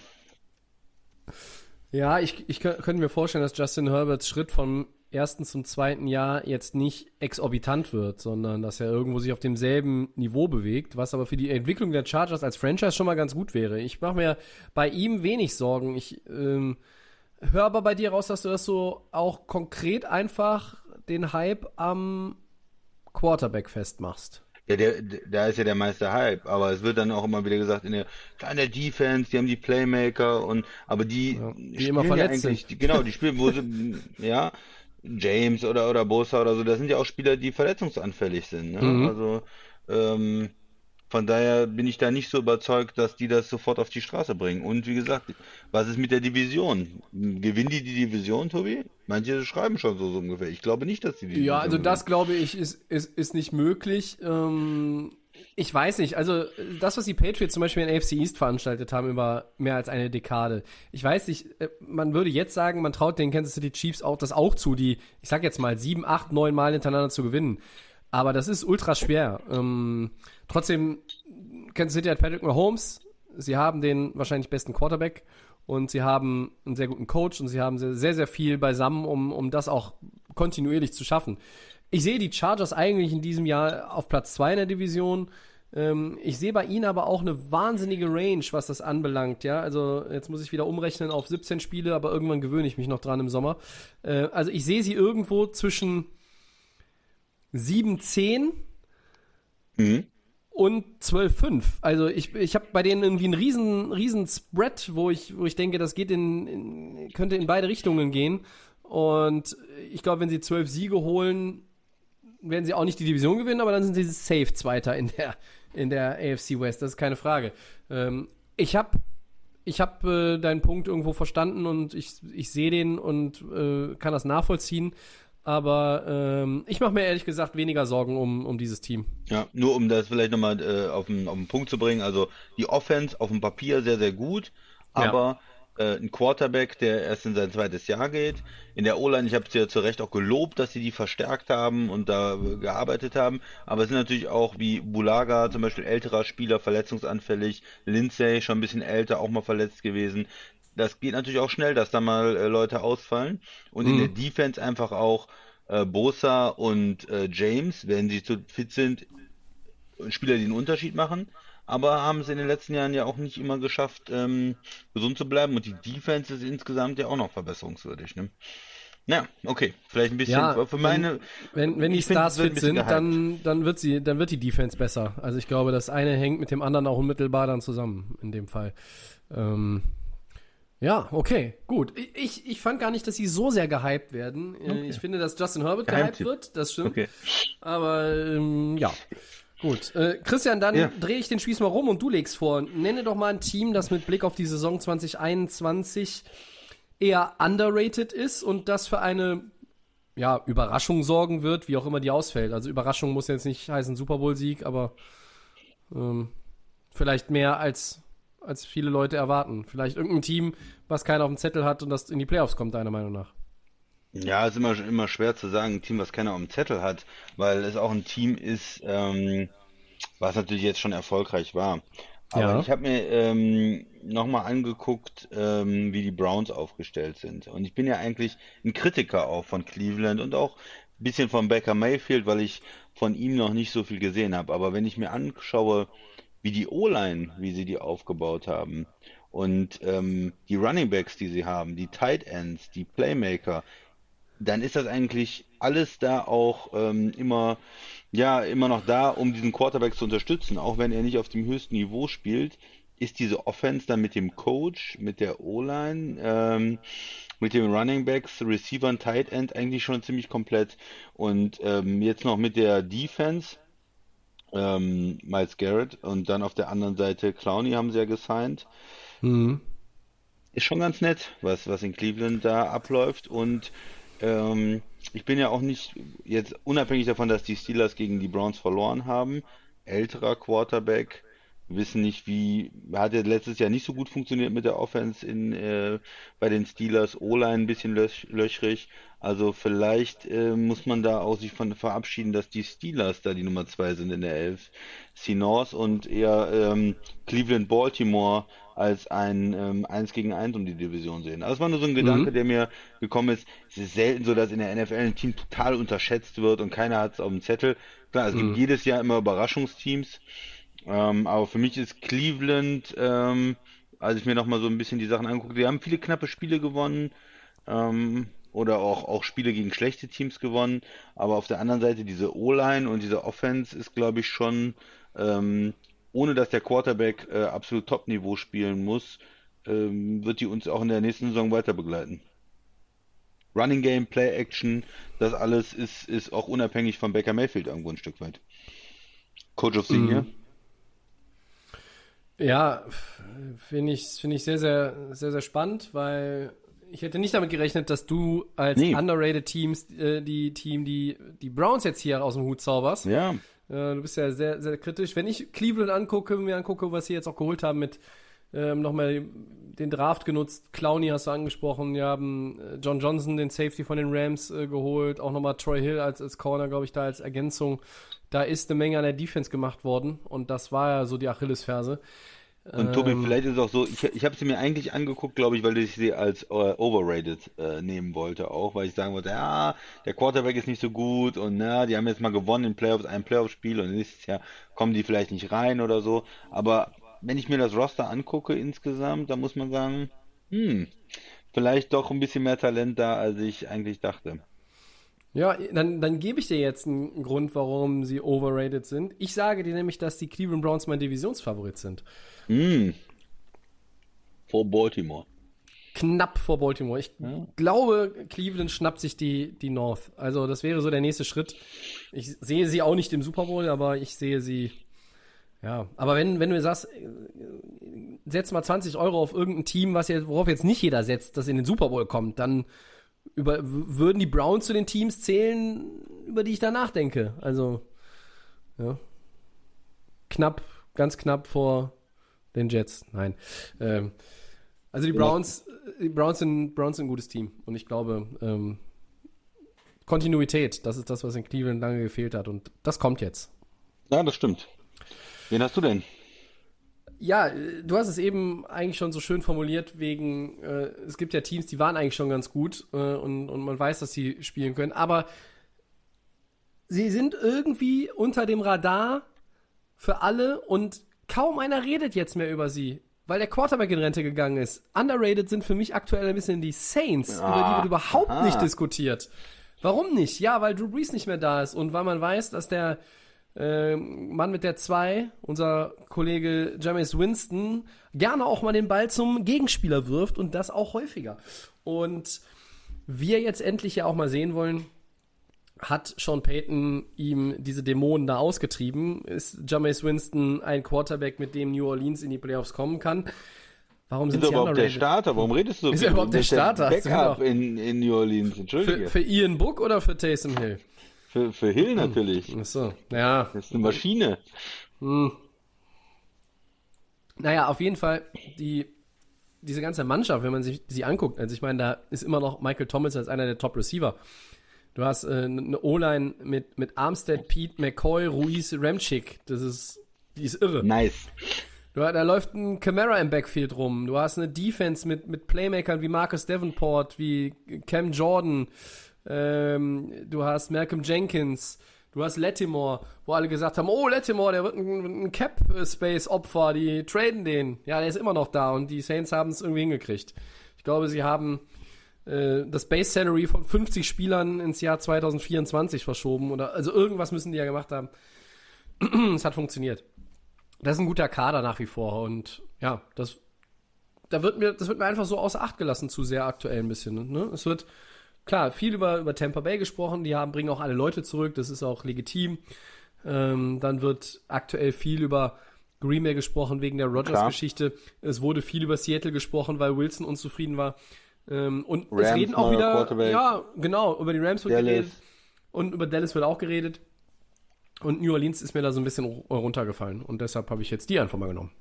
Ja, ich, ich könnte mir vorstellen, dass Justin Herberts Schritt vom ersten zum zweiten Jahr jetzt nicht exorbitant wird, sondern dass er irgendwo sich auf demselben Niveau bewegt, was aber für die Entwicklung der Chargers als Franchise schon mal ganz gut wäre. Ich mache mir bei ihm wenig Sorgen. Ich ähm, höre aber bei dir raus, dass du das so auch konkret einfach den Hype am Quarterback festmachst. Ja, der, da ist ja der meiste Hype, aber es wird dann auch immer wieder gesagt, in der, kleine Defense, die haben die Playmaker und, aber die, ja, die immer verletzt ja sind. genau, die spielen, wo sie, ja, James oder, oder Bosa oder so, das sind ja auch Spieler, die verletzungsanfällig sind, ne? Mhm. Also, ähm, von daher bin ich da nicht so überzeugt, dass die das sofort auf die Straße bringen. Und wie gesagt, was ist mit der Division? Gewinnen die die Division, Tobi? Manche schreiben schon so, so ungefähr. Ich glaube nicht, dass die die Ja, also das glaube ich ist, ist, ist nicht möglich. Ähm, ich weiß nicht. Also das, was die Patriots zum Beispiel in AFC East veranstaltet haben über mehr als eine Dekade. Ich weiß nicht, äh, man würde jetzt sagen, man traut den Kansas City Chiefs auch das auch zu, die, ich sag jetzt mal, sieben, acht, neun Mal hintereinander zu gewinnen. Aber das ist ultra schwer. Ähm, trotzdem, Kansas City hat Patrick Mahomes. Sie haben den wahrscheinlich besten Quarterback und sie haben einen sehr guten Coach und sie haben sehr, sehr viel beisammen, um, um das auch kontinuierlich zu schaffen. Ich sehe die Chargers eigentlich in diesem Jahr auf Platz 2 in der Division. Ähm, ich sehe bei ihnen aber auch eine wahnsinnige Range, was das anbelangt. Ja, also jetzt muss ich wieder umrechnen auf 17 Spiele, aber irgendwann gewöhne ich mich noch dran im Sommer. Äh, also ich sehe sie irgendwo zwischen 7, 10 mhm und 12,5. Also ich, ich habe bei denen irgendwie einen riesen, riesen Spread, wo ich, wo ich denke, das geht in, in könnte in beide Richtungen gehen. Und ich glaube, wenn sie zwölf Siege holen, werden sie auch nicht die Division gewinnen, aber dann sind sie safe Zweiter in der, in der AFC West. Das ist keine Frage. Ähm, ich habe ich hab, äh, deinen Punkt irgendwo verstanden und ich, ich sehe den und äh, kann das nachvollziehen. Aber ähm, ich mache mir ehrlich gesagt weniger Sorgen um, um dieses Team. Ja, nur um das vielleicht nochmal äh, auf, den, auf den Punkt zu bringen. Also die Offense auf dem Papier sehr, sehr gut, aber ja. äh, ein Quarterback, der erst in sein zweites Jahr geht. In der O-Line, ich habe es ja zu Recht auch gelobt, dass sie die verstärkt haben und da gearbeitet haben. Aber es sind natürlich auch wie Bulaga, zum Beispiel älterer Spieler, verletzungsanfällig. Lindsay, schon ein bisschen älter, auch mal verletzt gewesen das geht natürlich auch schnell, dass da mal äh, Leute ausfallen. Und mhm. in der Defense einfach auch äh, Bosa und äh, James, wenn sie zu fit sind, Spieler, die einen Unterschied machen. Aber haben es in den letzten Jahren ja auch nicht immer geschafft, ähm, gesund zu bleiben. Und die Defense ist insgesamt ja auch noch verbesserungswürdig. Ne? Ja, okay, vielleicht ein bisschen ja, für meine. Wenn, wenn, wenn die Stars fit sind, dann, dann wird sie, dann wird die Defense besser. Also ich glaube, das eine hängt mit dem anderen auch unmittelbar dann zusammen in dem Fall. Ähm, ja, okay, gut. Ich, ich fand gar nicht, dass sie so sehr gehypt werden. Äh, okay. Ich finde, dass Justin Herbert gehypt wird, das stimmt. Okay. Aber ähm, ja. Gut, äh, Christian, dann Ja. drehe ich den Spieß mal rum und du legst vor. Nenne doch mal ein Team, das mit Blick auf die Saison 2021 eher underrated ist und das für eine ja, Überraschung sorgen wird, wie auch immer die ausfällt. Also Überraschung muss jetzt nicht heißen Super Bowl-Sieg, aber ähm, vielleicht mehr als, als viele Leute erwarten. Vielleicht irgendein Team, was keiner auf dem Zettel hat und das in die Playoffs kommt, deiner Meinung nach. Ja, ist immer, immer schwer zu sagen, ein Team, was keiner auf dem Zettel hat, weil es auch ein Team ist, ähm, was natürlich jetzt schon erfolgreich war. Aber Ja. ich habe mir ähm, nochmal angeguckt, ähm, wie die Browns aufgestellt sind. Und ich bin ja eigentlich ein Kritiker auch von Cleveland und auch ein bisschen von Baker Mayfield, weil ich von ihm noch nicht so viel gesehen habe. Aber wenn ich mir anschaue, wie die O-Line, wie sie die aufgebaut haben und ähm, die Running Backs, die sie haben, die Tight Ends, die Playmaker, dann ist das eigentlich alles da auch ähm, immer, ja, immer noch da, um diesen Quarterback zu unterstützen. Auch wenn er nicht auf dem höchsten Niveau spielt, ist diese Offense dann mit dem Coach, mit der O-Line, ähm, mit den Running Backs, Receivern, Tight End eigentlich schon ziemlich komplett. Und ähm, jetzt noch mit der Defense, ähm, Miles Garrett und dann auf der anderen Seite Clowney haben sie ja gesigned. Mhm. Ist schon ganz nett, was, was in Cleveland da abläuft. Und ähm, ich bin ja auch nicht jetzt unabhängig davon, dass die Steelers gegen die Browns verloren haben. Älterer Quarterback, wissen nicht wie, hat ja letztes Jahr nicht so gut funktioniert mit der Offense in, äh, bei den Steelers, O-Line ein bisschen löch, löchrig. Also vielleicht äh, muss man da auch sich von verabschieden, dass die Steelers da die Nummer zwei sind in der Elf. North und eher ähm, Cleveland Baltimore als ein ähm, 1 gegen 1 um die Division sehen. Also das war nur so ein Gedanke, der mir gekommen ist. Es ist selten so, dass in der NFL ein Team total unterschätzt wird und keiner hat es auf dem Zettel. Klar, es gibt jedes Jahr immer Überraschungsteams. Ähm, aber für mich ist Cleveland, ähm, als ich mir nochmal so ein bisschen die Sachen angucke, die haben viele knappe Spiele gewonnen. Ähm, oder auch, auch Spiele gegen schlechte Teams gewonnen. Aber auf der anderen Seite diese O-Line und diese Offense ist, glaube ich, schon, ähm, ohne dass der Quarterback äh, absolut Top-Niveau spielen muss, ähm, wird die uns auch in der nächsten Saison weiter begleiten. Running Game, Play Action, das alles ist, ist auch unabhängig von Baker Mayfield irgendwo ein Stück weit. Coach of the Mhm. Year. Ja, finde ich, finde ich sehr, sehr, sehr, sehr spannend, weil ich hätte nicht damit gerechnet, dass du als Nee. underrated Teams, äh, die Team, die, die Browns jetzt hier aus dem Hut zauberst. Ja, Äh, du bist ja sehr, sehr kritisch. Wenn ich Cleveland angucke, mir angucke, was sie jetzt auch geholt haben mit ähm, nochmal den Draft genutzt. Clowney hast du angesprochen. Wir haben äh, John Johnson, den Safety von den Rams, äh, geholt. Auch nochmal Troy Hill als, als Corner, glaube ich, da als Ergänzung. Da ist eine Menge an der Defense gemacht worden. Und das war ja so die Achillesferse. Und Tobi, Ähm, vielleicht ist es auch so, ich, ich habe sie mir eigentlich angeguckt, glaube ich, weil ich sie als äh, overrated äh, nehmen wollte auch, weil ich sagen wollte, ja, der Quarterback ist nicht so gut und na, die haben jetzt mal gewonnen in Playoffs, ein Playoff-Spiel und nächstes Jahr kommen die vielleicht nicht rein oder so. Aber wenn ich mir das Roster angucke insgesamt, dann muss man sagen, hm, vielleicht doch ein bisschen mehr Talent da, als ich eigentlich dachte. Ja, dann, dann gebe ich dir jetzt einen Grund, warum sie overrated sind. Ich sage dir nämlich, dass die Cleveland Browns mein Divisionsfavorit sind. Hm. Vor Baltimore. Knapp vor Baltimore. Ich glaube, Cleveland schnappt sich die, die North. Also das wäre so der nächste Schritt. Ich sehe sie auch nicht im Super Bowl, aber ich sehe sie. Ja, aber wenn, wenn du sagst, äh, setz mal 20 Euro auf irgendein Team, was jetzt, worauf jetzt nicht jeder setzt, das in den Super Bowl kommt, dann über, würden die Browns zu den Teams zählen, über die ich da nachdenke. Also, ja. Knapp, ganz knapp vor den Jets. Nein. Ähm, also die Browns, die Browns sind, Browns sind ein gutes Team. Und ich glaube, ähm, Kontinuität, das ist das, was in Cleveland lange gefehlt hat. Und das kommt jetzt. Ja, das stimmt. Wen hast du denn? Ja, äh, du hast es eben eigentlich schon so schön formuliert, wegen, äh, es gibt ja Teams, die waren eigentlich schon ganz gut äh, und, und man weiß, dass sie spielen können, aber sie sind irgendwie unter dem Radar für alle und kaum einer redet jetzt mehr über sie, weil der Quarterback in Rente gegangen ist. Underrated sind für mich aktuell ein bisschen die Saints, über die wird überhaupt aha. nicht diskutiert. Warum nicht? Ja, weil Drew Brees nicht mehr da ist und weil man weiß, dass der ähm, Mann mit der 2, unser Kollege Jameis Winston, gerne auch mal den Ball zum Gegenspieler wirft und das auch häufiger. Und wir jetzt endlich ja auch mal sehen wollen, hat Sean Payton ihm diese Dämonen da ausgetrieben? Ist Jameis Winston ein Quarterback, mit dem New Orleans in die Playoffs kommen kann? Warum sind Ist sie er überhaupt der? Starter? Warum redest du so Ist er überhaupt der Starter? Das Backup in, in New Orleans, entschuldige. Für, für Ian Book oder für Taysom Hill? Für, für Hill natürlich. Ach so, ja. Das ist eine Maschine. Naja, auf jeden Fall, die, diese ganze Mannschaft, wenn man sich sie anguckt, also ich meine, da ist immer noch Michael Thomas als einer der Top-Receiver. Du hast äh, eine O-Line mit, mit Armstead, Pete, McCoy, Ruiz, Ramchick. Das ist, die ist irre. Nice. Du, da läuft ein Camara im Backfield rum. Du hast eine Defense mit, mit Playmakern wie Marcus Davenport, wie Cam Jordan. Ähm, du hast Malcolm Jenkins. Du hast Lattimore, wo alle gesagt haben, oh, Lattimore, der wird ein, ein Cap-Space-Opfer, die traden den. Ja, der ist immer noch da und die Saints haben es irgendwie hingekriegt. Ich glaube, sie haben äh, das Base-Salary von 50 Spielern ins Jahr 2024 verschoben. Oder, also irgendwas müssen die ja gemacht haben. es hat funktioniert. Das ist ein guter Kader nach wie vor und ja, das, da wird mir, das wird mir einfach so außer Acht gelassen, zu sehr aktuell ein bisschen. Ne? Es wird, klar, viel über, über Tampa Bay gesprochen, die haben, bringen auch alle Leute zurück, das ist auch legitim. Ähm, dann wird aktuell viel über Green Bay gesprochen wegen der Rodgers-Geschichte. Es wurde viel über Seattle gesprochen, weil Wilson unzufrieden war. Ähm, und es Rams, reden auch wieder, ja, genau, über die Rams wird Dallas. geredet. Und über Dallas wird auch geredet. Und New Orleans ist mir da so ein bisschen ru- runtergefallen. Und deshalb habe ich jetzt die einfach mal genommen.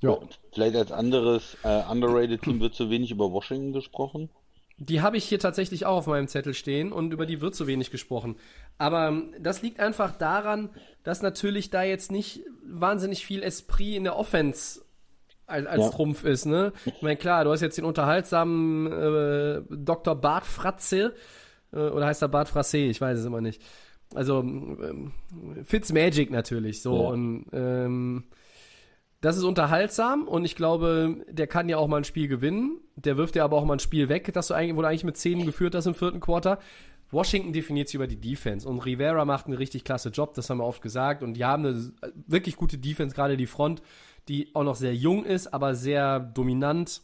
Ja. Vielleicht als anderes äh, underrated Team wird zu wenig über Washington gesprochen. Die habe ich hier tatsächlich auch auf meinem Zettel stehen und über die wird so wenig gesprochen. Aber ähm, das liegt einfach daran, dass natürlich da jetzt nicht wahnsinnig viel Esprit in der Offense als, als Ja. Trumpf ist. Ne? Ich meine, klar, du hast jetzt den unterhaltsamen äh, Dr. Bart Fratze, äh, oder heißt er Bart Frasse, ich weiß es immer nicht. Also ähm, Fitzmagic natürlich so. Ja. Und ähm, das ist unterhaltsam und ich glaube, der kann ja auch mal ein Spiel gewinnen. Der wirft ja aber auch mal ein Spiel weg, das du eigentlich, wo du eigentlich mit 10 geführt hast im vierten Quarter. Washington definiert sich über die Defense und Rivera macht einen richtig klasse Job, das haben wir oft gesagt. Und die haben eine wirklich gute Defense, gerade die Front, die auch noch sehr jung ist, aber sehr dominant.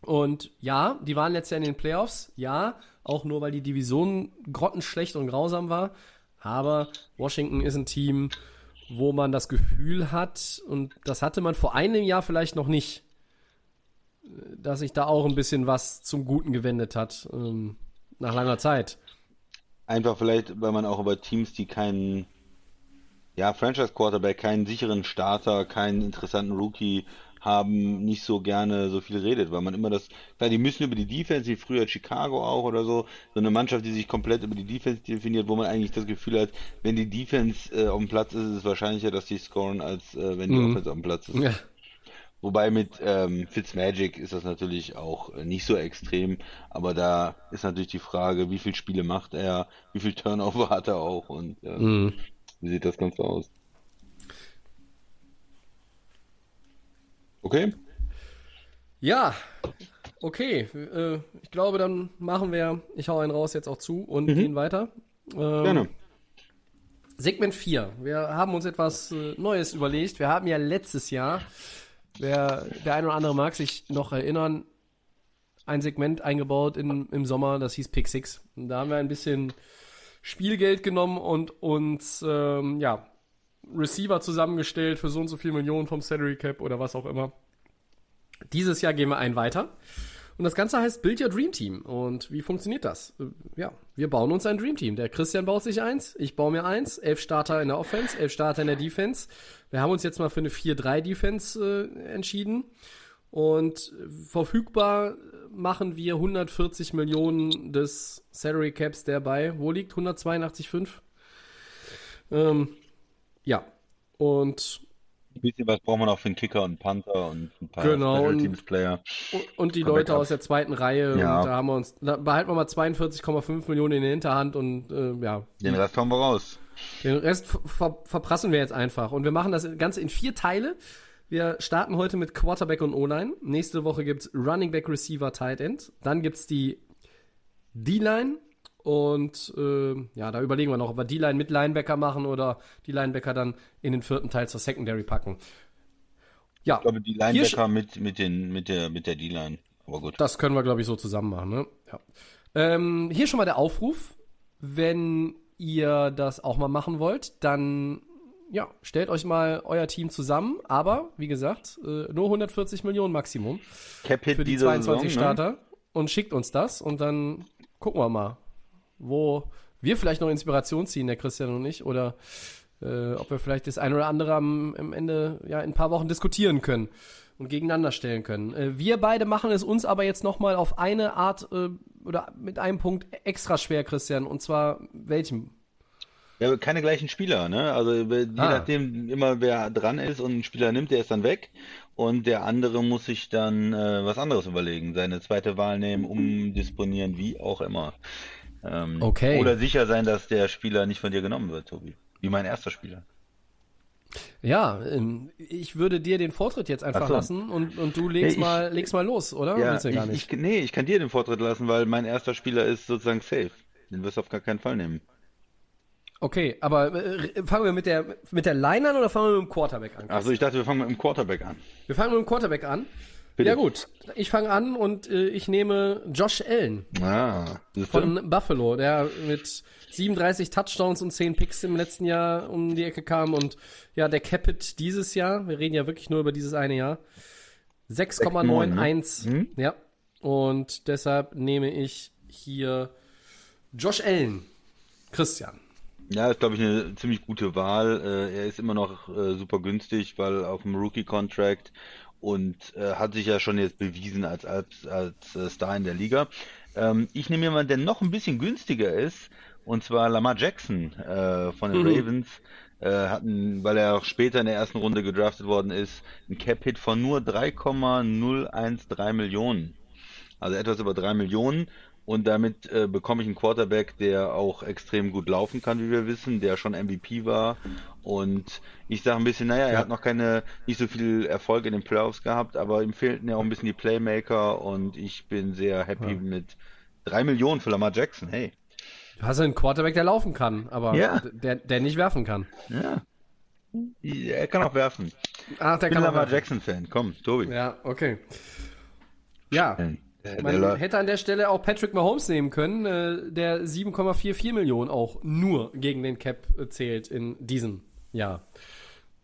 Und ja, die waren letztes Jahr in den Playoffs, ja, auch nur weil die Division grottenschlecht und grausam war. Aber Washington ist ein Team, wo man das Gefühl hat, und das hatte man vor einem Jahr vielleicht noch nicht, dass sich da auch ein bisschen was zum Guten gewendet hat, ähm, nach langer Zeit. Einfach vielleicht, weil man auch über Teams, die keinen, ja, Franchise-Quarterback, keinen sicheren Starter, keinen interessanten Rookie haben, nicht so gerne so viel redet, weil man immer das, klar, die müssen über die Defense, wie früher Chicago auch oder so, so eine Mannschaft, die sich komplett über die Defense definiert, wo man eigentlich das Gefühl hat, wenn die Defense äh, auf dem Platz ist, ist es wahrscheinlicher, dass die scoren, als äh, wenn die Mhm. Offense auf dem Platz ist. Ja. Wobei mit ähm, Fitzmagic ist das natürlich auch nicht so extrem, aber da ist natürlich die Frage, wie viele Spiele macht er, wie viel Turnover hat er auch und äh, Mhm. wie sieht das Ganze aus? Okay? Ja, okay. Äh, ich glaube, dann machen wir, ich hau einen raus jetzt auch zu und gehen weiter. Ähm, Gerne. Segment 4. Wir haben uns etwas äh, Neues überlegt. Wir haben ja letztes Jahr, wer, der ein oder andere mag sich noch erinnern, ein Segment eingebaut in, im Sommer, das hieß Pick 6. Und da haben wir ein bisschen Spielgeld genommen und uns, ähm, ja, Receiver zusammengestellt für so und so viel Millionen vom Salary Cap oder was auch immer. Dieses Jahr gehen wir einen weiter. Und das Ganze heißt Build Your Dream Team. Und wie funktioniert das? Äh, Ja, wir bauen uns ein Dream Team. Der Christian baut sich eins, ich baue mir eins. Elf Starter in der Offense, elf Starter in der Defense. Wir haben uns jetzt mal für eine 4-3-Defense äh, entschieden. Und verfügbar machen wir 140 Millionen des Salary Caps, der bei, wo liegt? 182,5? Ähm, ja. Und Ein bisschen was braucht man auch für einen Kicker und Panther und ein paar Genau, und- Teams Player. Und die Comeback Leute aus der zweiten Reihe. Ja. Und da haben wir uns, da behalten wir mal 42,5 Millionen in der Hinterhand und äh, ja, Den Rest haben wir raus. den Rest ver ver verprassen wir jetzt einfach. Und wir machen das Ganze in vier Teile. Wir starten heute mit Quarterback und O-Line. Nächste Woche gibt's Running Back, Receiver, Tight End. Dann gibt's die D-Line. Und äh, ja, da überlegen wir noch, ob wir D-Line mit Linebacker machen oder die Linebacker dann in den vierten Teil zur Secondary packen. Ja, Ich glaube, die Linebacker mit, mit, den, mit der, mit der D-Line. Aber gut. Das können wir, glaube ich, so zusammen machen. Ne? Ja. Ähm, hier schon mal der Aufruf, wenn ihr das auch mal machen wollt, dann ja, stellt euch mal euer Team zusammen, aber wie gesagt, äh, nur 140 Millionen Maximum Cap Hit für die dieser 22 Saison, ne? Starter und schickt uns das und dann gucken wir mal, wo wir vielleicht noch Inspiration ziehen, der Christian und ich, oder äh, ob wir vielleicht das ein oder andere am, am Ende ja in ein paar Wochen diskutieren können und gegeneinander stellen können. Äh, wir beide machen es uns aber jetzt nochmal auf eine Art äh, oder mit einem Punkt extra schwer, Christian, und zwar welchem? Ja, keine gleichen Spieler, ne? Also je Ah. nachdem immer wer dran ist und einen Spieler nimmt, der ist dann weg und der andere muss sich dann äh, was anderes überlegen, seine zweite Wahl nehmen, umdisponieren, wie auch immer. Ähm, Okay. Oder sicher sein, dass der Spieler nicht von dir genommen wird, Tobi. Wie mein erster Spieler. Ja, ähm, ich würde dir den Vortritt jetzt einfach Ach so. lassen und, und du legst, Nee, ich- mal, legst mal los, oder? Ja, Willst du ich, gar nicht? ich, nee, ich kann dir den Vortritt lassen, weil mein erster Spieler ist sozusagen safe. Den wirst du auf gar keinen Fall nehmen. Okay, aber äh, fangen wir mit der, mit der Line an oder fangen wir mit dem Quarterback an? Achso, ich dachte, wir fangen mit dem Quarterback an. Wir fangen mit dem Quarterback an. Bitte. Ja gut, ich fange an und äh, ich nehme Josh Allen Ah, von Buffalo, der mit 37 Touchdowns und 10 Picks im letzten Jahr um die Ecke kam und ja, der Capit dieses Jahr, wir reden ja wirklich nur über dieses eine Jahr, 6,91. Hm? Ja, und deshalb nehme ich hier Josh Allen. Christian. Ja, ist, glaube ich, eine ziemlich gute Wahl. Äh, er ist immer noch äh, super günstig, weil auf dem Rookie-Contract und äh, hat sich ja schon jetzt bewiesen als, als, als äh, Star in der Liga. Ähm, ich nehme jemanden, der noch ein bisschen günstiger ist, und zwar Lamar Jackson äh, von den Mhm. Ravens. Äh, hatten, weil er auch später in der ersten Runde gedraftet worden ist, ein Cap-Hit von nur 3,013 Millionen. Also etwas über 3 Millionen. Und damit äh, bekomme ich einen Quarterback, der auch extrem gut laufen kann, wie wir wissen, der schon MVP war. Und ich sage ein bisschen, naja, er Ja. hat noch keine, nicht so viel Erfolg in den Playoffs gehabt, aber ihm fehlten ja auch ein bisschen die Playmaker und ich bin sehr happy mit 3 Millionen für Lamar Jackson. Hey. Du hast einen Quarterback, der laufen kann, aber Ja. der, der nicht werfen kann. Ja. Er kann auch werfen. Ach, der Ich bin kann Lamar. Jackson-Fan. Komm, Tobi. Ja, okay. Ja, der man läuft- hätte an der Stelle auch Patrick Mahomes nehmen können, äh, der 7,44 Millionen auch nur gegen den Cap äh, zählt in diesem Jahr.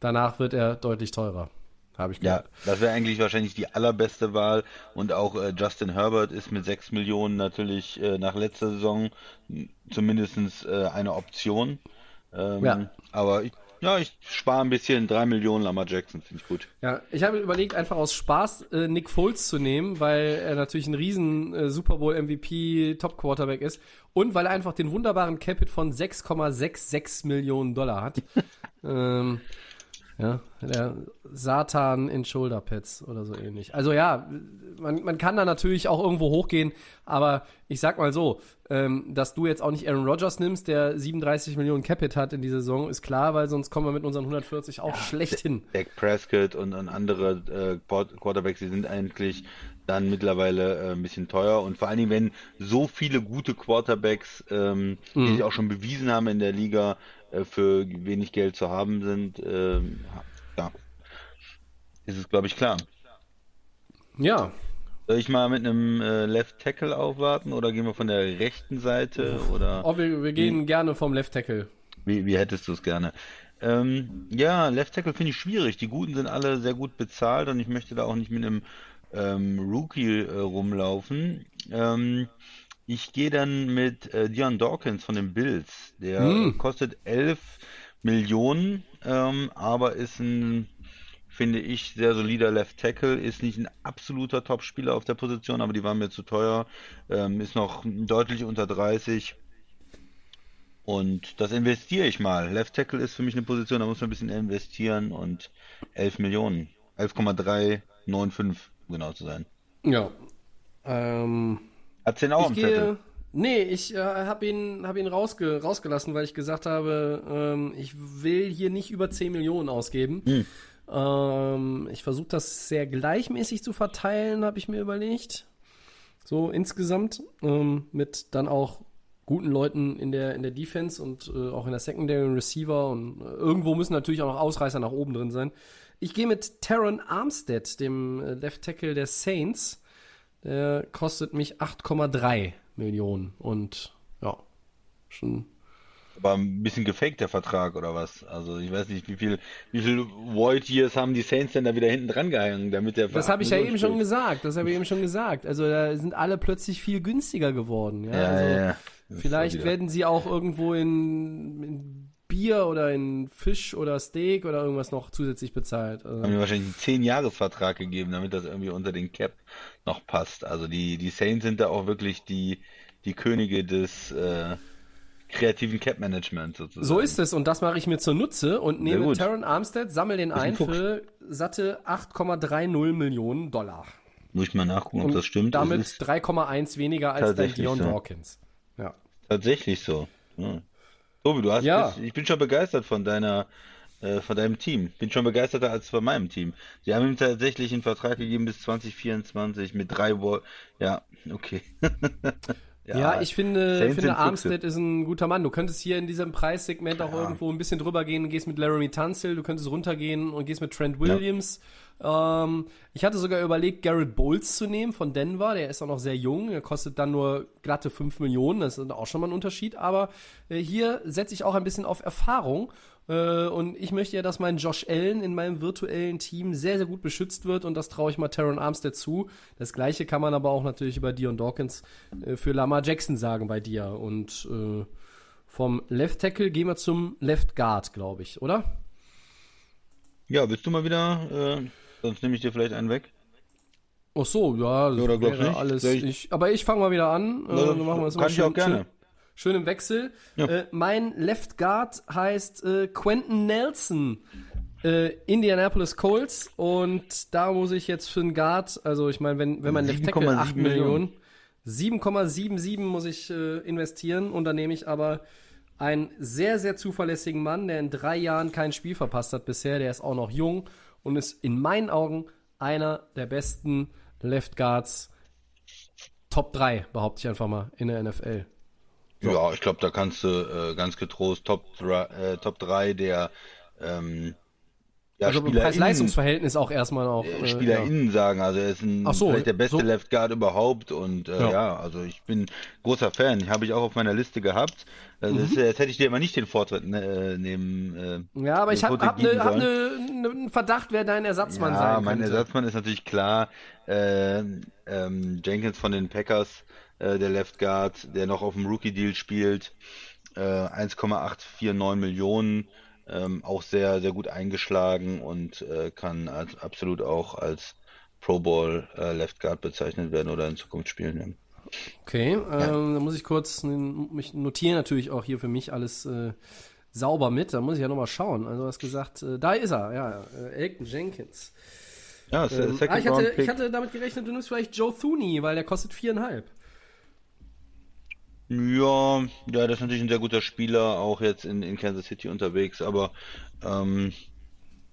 Danach wird er deutlich teurer, habe ich Ja, gehört. das wäre eigentlich wahrscheinlich die allerbeste Wahl. Und auch äh, Justin Herbert ist mit 6 Millionen natürlich äh, nach letzter Saison zumindest äh, eine Option. Ähm, Ja. Aber ich, ja, ich spare ein bisschen 3 Millionen Lamar Jackson, finde ich gut. Ja, ich habe überlegt, einfach aus Spaß äh, Nick Foles zu nehmen, weil er natürlich ein riesen äh, Super Bowl MVP Top Quarterback ist und weil er einfach den wunderbaren Capit von 6,66 Millionen Dollar hat. ähm, ja, der Satan in Shoulderpads oder so ähnlich. Also ja, man, man kann da natürlich auch irgendwo hochgehen, aber ich sag mal so, ähm, dass du jetzt auch nicht Aaron Rodgers nimmst, der 37 Millionen Capit hat in dieser Saison, ist klar, weil sonst kommen wir mit unseren 140 auch schlecht hin. Dak Prescott und, und andere äh, Quart- Quarterbacks, die sind eigentlich dann mittlerweile äh, ein bisschen teuer. Und vor allen Dingen, wenn so viele gute Quarterbacks, ähm, die Mhm. sich auch schon bewiesen haben in der Liga, äh, für wenig Geld zu haben sind, ähm, ja, ist es, glaube ich, klar. Ja, Soll ich mal mit einem äh, Left Tackle aufwarten oder gehen wir von der rechten Seite oder Oh, wir, wir gehen gerne vom Left Tackle. wie, wie hättest du es gerne? Ähm, ja, Left Tackle finde ich schwierig. Die Guten sind alle sehr gut bezahlt und ich möchte da auch nicht mit einem ähm, Rookie äh, rumlaufen. Ähm, ich gehe dann mit äh, Dion Dawkins von den Bills. Der Hm. kostet 11 Millionen, ähm, aber ist ein, finde ich, sehr solider Left Tackle. Ist nicht ein absoluter Top-Spieler auf der Position, aber die waren mir zu teuer. Ähm, ist noch deutlich unter 30. Und das investiere ich mal. Left Tackle ist für mich eine Position, da muss man ein bisschen investieren und 11 Millionen. 11,395, um genau zu sein. Ja. Ähm, Hat's den auch ich am Zettel? gehe. Nee, ich äh, habe ihn, hab ihn rausge, rausgelassen, weil ich gesagt habe, ähm, ich will hier nicht über 10 Millionen ausgeben. Hm. Ähm, ich versuche das sehr gleichmäßig zu verteilen, habe ich mir überlegt. So insgesamt. Ähm, mit dann auch guten Leuten in der, in der Defense und äh, auch in der Secondary und Receiver und äh, irgendwo müssen natürlich auch noch Ausreißer nach oben drin sein. Ich gehe mit Taron Armstead, dem äh, Left Tackle der Saints. Der kostet mich 8,3 Millionen. Und ja, schon. Aber ein bisschen gefaked der Vertrag oder was? Also ich weiß nicht, wie viel, wie viel Void Years haben die Saints denn da wieder hinten dran gehangen, damit der Das habe ich ja eben schon gesagt. Das habe ich eben schon gesagt. Also da sind alle plötzlich viel günstiger geworden. Ja, Ja, also, ja, ja. Vielleicht werden sie auch irgendwo in, in Bier oder in Fisch oder Steak oder irgendwas noch zusätzlich bezahlt. Also, haben mir wahrscheinlich einen 10-Jahres-Vertrag gegeben, damit das irgendwie unter den Cap noch passt. Also die, die Saints sind da auch wirklich die, die Könige des äh, kreativen Cap-Management sozusagen. so ist es und das mache ich mir zunutze und nehme. Taron Armstead, sammel den ein für satte 8,30 Millionen Dollar. Muss ich mal nachgucken, ob Und das stimmt. damit es ist 3,1 weniger als dein tatsächlich Dion so. Dawkins. Ja. tatsächlich so. Ja. Tobi, du hast Ja. ich bin schon begeistert von deiner äh, von deinem Team. Bin schon begeisterter als von meinem Team. Sie haben ihm tatsächlich einen Vertrag gegeben bis 2024 mit drei Wo Ja, okay. Ja, ich finde, Saints finde. Armstead ist ein guter Mann. Du könntest hier in diesem Preissegment auch irgendwo ein bisschen drüber gehen und gehst mit Laramie Tunsil, du könntest runtergehen und gehst mit Trent Williams. Ähm, ich hatte sogar überlegt, Garrett Bowles zu nehmen von Denver. Der ist auch noch sehr jung. Der kostet dann nur glatte 5 Millionen. Das ist auch schon mal ein Unterschied. Aber äh, hier setze ich auch ein bisschen auf Erfahrung. Äh, und ich möchte ja, dass mein Josh Allen in meinem virtuellen Team sehr, sehr gut beschützt wird. Und das traue ich mal Taron Armstead zu. Das gleiche kann man aber auch natürlich über Dion Dawkins äh, für Lamar Jackson sagen bei dir. Und äh, vom Left Tackle gehen wir zum Left Guard, glaube ich, oder? Ja, willst du mal wieder? Äh, sonst nehme ich dir vielleicht einen weg. Ach so, ja, das du wäre nicht? alles. Ich- Ich, aber ich fange mal wieder an. Äh, Na, dann machen wir das kann ich auch gerne. Schön, schön im Wechsel. Ja. Äh, mein Left Guard heißt äh, Quentin Nelson. Äh, Indianapolis Colts und da muss ich jetzt für einen Guard, also ich meine, wenn, wenn man Left Tackle 7,7 8 Millionen, 7,77 muss ich äh, investieren und dann nehme ich aber einen sehr, sehr zuverlässigen Mann, der in drei Jahren kein Spiel verpasst hat bisher, der ist auch noch jung und ist in meinen Augen einer der besten Left Guards Top 3, behaupte ich einfach mal, in der NFL. Ja, ich glaube, da kannst du äh, ganz getrost Top 3, äh, Top 3 der ähm, ja, Also SpielerInnen- Preis-Leistungs-Verhältnis auch erstmal auch. äh, äh, SpielerInnen sagen. Also er ist ein, so, vielleicht der beste so- Left Guard überhaupt und äh, Ja. ja. also ich bin großer Fan. Habe ich auch auf meiner Liste gehabt. Also Mhm. das, jetzt hätte ich dir aber nicht den Vortritt ne, äh, nehmen. Äh, Ja, aber ich habe hab, ne, hab ne, ne, einen Verdacht, wer dein Ersatzmann Ja, sein mein könnte. Ersatzmann ist natürlich klar. Äh, ähm, Jenkins von den Packers, äh, der Left Guard, der noch auf dem Rookie-Deal spielt. Äh, 1,849 Millionen. Ähm, auch sehr, sehr gut eingeschlagen und äh, kann als, absolut auch als Pro Bowl äh, Left Guard bezeichnet werden oder in Zukunft spielen. werden. Okay, ähm, dann muss ich kurz mich notieren, natürlich auch hier für mich alles äh, sauber mit. Da muss ich ja nochmal schauen. Also du hast gesagt, da ist er, ja, Elton Jenkins. Ja, Ähm, ah, ich, hatte, ich hatte damit gerechnet, du nimmst vielleicht Joe Thuney, weil der kostet viereinhalb. Ja, ja, das ist natürlich ein sehr guter Spieler, auch jetzt in, in Kansas City unterwegs, aber ähm,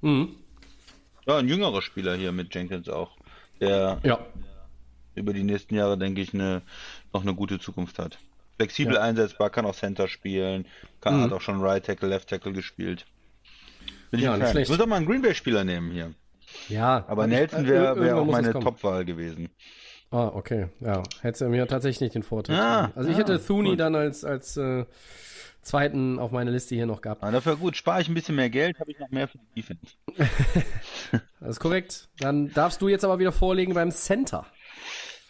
Mhm. ja, ein jüngerer Spieler hier mit Jenkins auch, der Ja. über die nächsten Jahre, denke ich, eine, noch eine gute Zukunft hat. Flexibel Ja. einsetzbar, kann auch Center spielen, kann, Mhm. hat auch schon Right Tackle, Left Tackle gespielt. Bin ich Ja, Fan. schlecht. Ich muss auch mal einen Green Bay Spieler nehmen hier. Ja. Aber ich- Nelson äh, wäre wär auch meine. Topwahl gewesen. Ah, okay. Ja, hättest du mir tatsächlich nicht den Vorteil. Ah, also ich ah, hätte gut. dann als, als äh, zweiten auf meiner Liste hier noch gehabt. Aber dafür gut, spare ich ein bisschen mehr Geld, habe ich noch mehr für die Defense. Das ist korrekt. Dann darfst du jetzt aber wieder vorlegen beim Center.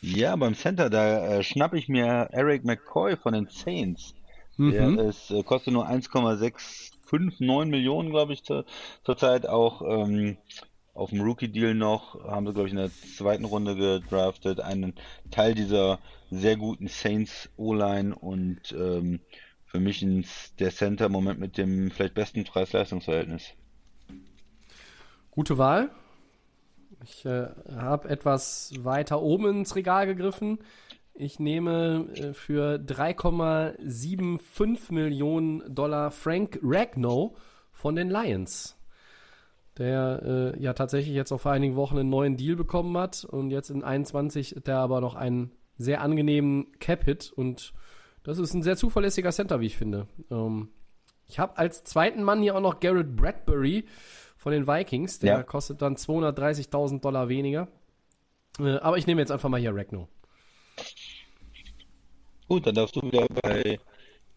Ja, beim Center, da äh, schnapp ich mir Eric McCoy von den Saints. Mhm. Der ist, äh, kostet nur 1,659 Millionen, glaube ich, zur, zurzeit auch ähm, auf dem Rookie-Deal noch. Haben sie, glaube ich, in der zweiten Runde gedraftet. Einen Teil dieser sehr guten Saints O-Line und ähm, für mich ins, der Center im Moment mit dem vielleicht besten Preis-Leistungs-Verhältnis. Gute Wahl. Ich äh, habe etwas weiter oben ins Regal gegriffen. Ich nehme äh, für 3,75 Millionen Dollar Frank Ragnow von den Lions. Der äh, ja tatsächlich jetzt auch vor einigen Wochen einen neuen Deal bekommen hat und jetzt in 21 hat er aber noch einen sehr angenehmen Cap-Hit und das ist ein sehr zuverlässiger Center, wie ich finde. Ähm, ich habe als zweiten Mann hier auch noch Garrett Bradbury von den Vikings. Der Ja. kostet dann 230.000 Dollar weniger. Äh, aber ich nehme jetzt einfach mal hier Ragno. Gut, dann darfst du wieder bei,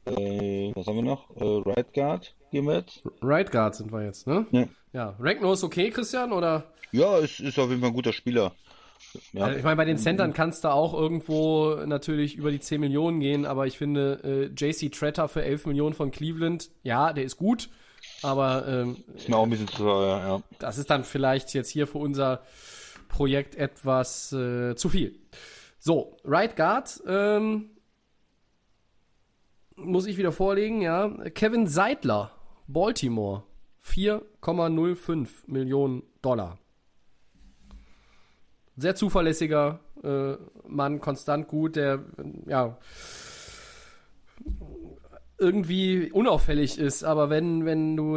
äh, was haben wir noch? Äh, Right Guard gehen wir jetzt? Right Guard sind wir jetzt, ne? Ja. Ja. Ragnar ist okay, Christian, oder? Ja, es ist auf jeden Fall ein guter Spieler. Ja. Äh, Ich meine, bei den Centern kannst du auch irgendwo natürlich über die 10 Millionen gehen, aber ich finde, äh, JC Tretter für 11 Millionen von Cleveland, ja, der ist gut, aber ähm, Ist mir auch ein bisschen zu teuer, ja. das ist dann vielleicht jetzt hier für unser Projekt etwas äh, zu viel. So, Right Guard, ähm, muss ich wieder vorlegen, ja. Kevin Seidler, Baltimore, 4,05 Millionen Dollar. Sehr zuverlässiger äh, Mann, konstant gut, der ja irgendwie unauffällig ist, aber wenn, wenn du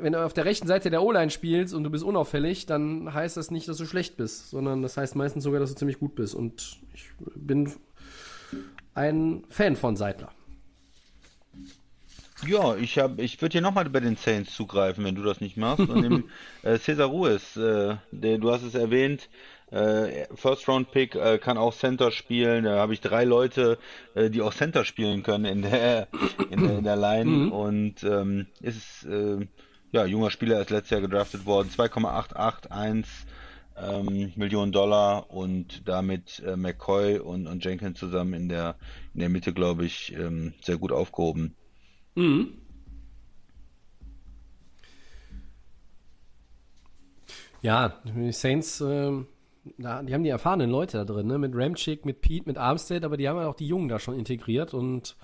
wenn du auf der rechten Seite der O-Line spielst und du bist unauffällig, dann heißt das nicht, dass du schlecht bist, sondern das heißt meistens sogar, dass du ziemlich gut bist. Und ich bin ein Fan von Seidler. Ja, ich hab, ich würde hier nochmal bei den Saints zugreifen, wenn du das nicht machst. Und dem äh, Cesar Ruiz, äh, der, du hast es erwähnt, äh, First Round Pick äh, kann auch Center spielen. Da habe ich drei Leute, äh, die auch Center spielen können in der in der, in der Line und ähm, ist äh, ja junger Spieler ist letztes Jahr gedraftet worden, 2,881 ähm, Millionen Dollar und damit äh, McCoy und, und Jenkins zusammen in der in der Mitte, glaube ich, ähm, sehr gut aufgehoben. Mhm. Ja, die Saints, da, die haben die erfahrenen Leute da drin, ne? mit Ramchick, mit Pete, mit Armstead, aber die haben ja auch die Jungen da schon integriert und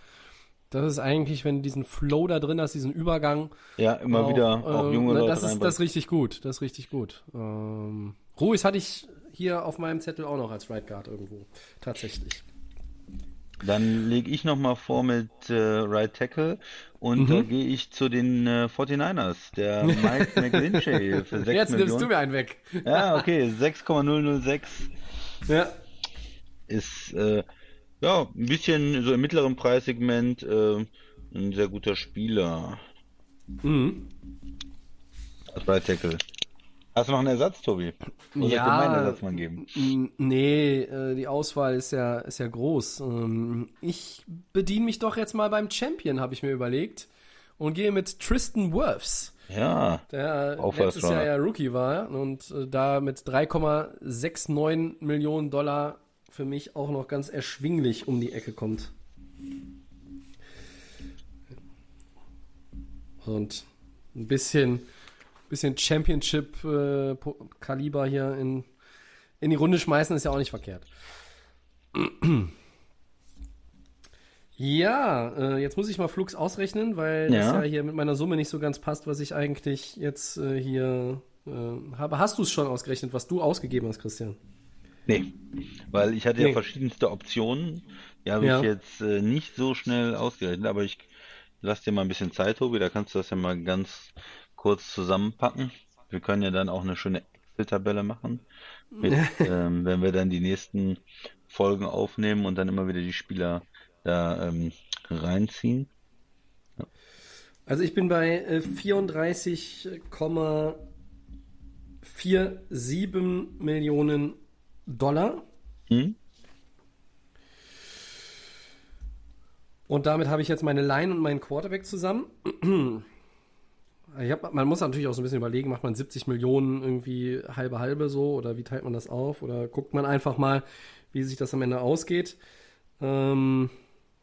das ist eigentlich, wenn du diesen Flow da drin hast, diesen Übergang. Ja, immer auch, wieder auch ähm, junge ne, Leute das ist, das ist richtig gut, das ist richtig gut. Ähm, Ruiz hatte ich hier auf meinem Zettel auch noch als Right Guard irgendwo, tatsächlich. Dann lege ich nochmal vor mit äh, Right Tackle und da gehe ich zu den äh, 49ers, der Mike McGlinchey für 6 Jetzt nimmst du Millionen. mir einen weg. Ja, okay, 6,006 Ja. ist äh, ja ein bisschen so im mittleren Preissegment äh, ein sehr guter Spieler Mhm. Right Tackle. Hast du noch einen Ersatz, Tobi? Oder soll ich dir meinen Ersatz mal geben? nee, äh, die Auswahl ist ja, ist ja groß. Ähm, ich bediene mich doch jetzt mal beim Champion, habe ich mir überlegt. Und gehe mit Tristan Wirfs, Ja, der Auch letztes Jahr ja Rookie war und äh, da mit 3,69 Millionen Dollar für mich auch noch ganz erschwinglich um die Ecke kommt. Und ein bisschen, bisschen Championship-Kaliber hier in, in die Runde schmeißen ist ja auch nicht verkehrt. Ja, äh, jetzt muss ich mal Flux ausrechnen, weil das Ja. ja hier mit meiner Summe nicht so ganz passt, was ich eigentlich jetzt äh, hier äh, habe. Hast du es schon ausgerechnet, was du ausgegeben hast, Christian? nee, weil ich hatte Nee. ja verschiedenste Optionen, die habe Ja. ich jetzt nicht so schnell ausgerechnet, aber ich lass dir mal ein bisschen Zeit, Tobi, da kannst du das ja mal ganz kurz zusammenpacken. Wir können ja dann auch eine schöne Excel-Tabelle machen, mit, ähm, wenn wir dann die nächsten Folgen aufnehmen und dann immer wieder die Spieler da ähm, reinziehen. Also ich bin bei äh, 34,47 Millionen Dollar. Hm? Und damit habe ich jetzt meine Line und meinen Quarterback zusammen. Hab, man muss natürlich auch so ein bisschen überlegen, macht man 70 Millionen irgendwie halbe halbe so oder wie teilt man das auf oder guckt man einfach mal, wie sich das am Ende ausgeht. Ähm,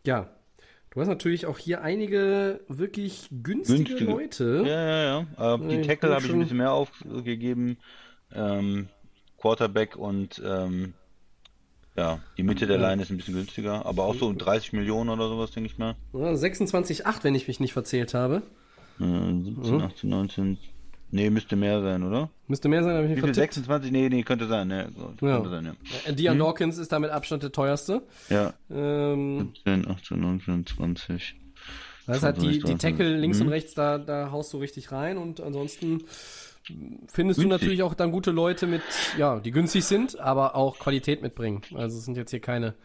ja, du hast natürlich auch hier einige wirklich günstige, Günstige. Leute. Ja, ja, ja. Äh, die ich Tackle habe ich ein bisschen mehr aufgegeben. Ähm, Quarterback und ähm, ja, die Mitte der Line ist ein bisschen günstiger, aber auch so um 30 Millionen oder sowas, denke ich mal. Ja, 26,8, wenn ich mich nicht verzählt habe. Äh, 17, 18, 19. Nee, müsste mehr sein, oder? Müsste mehr sein, habe ich mich vertippt. 26? Nee, nee, könnte sein, ne. So, Ja. Könnte sein, ja. Äh, Dion Dawkins ist damit Abstand der teuerste. Ja, Ähm, 17, 18, 19, 20. Das ist halt die, die 25, Tackle links Mhm. und rechts, da, da haust du richtig rein und ansonsten findest du Günstig. natürlich auch dann gute Leute mit, ja, die günstig sind, aber auch Qualität mitbringen. Also es sind jetzt hier keine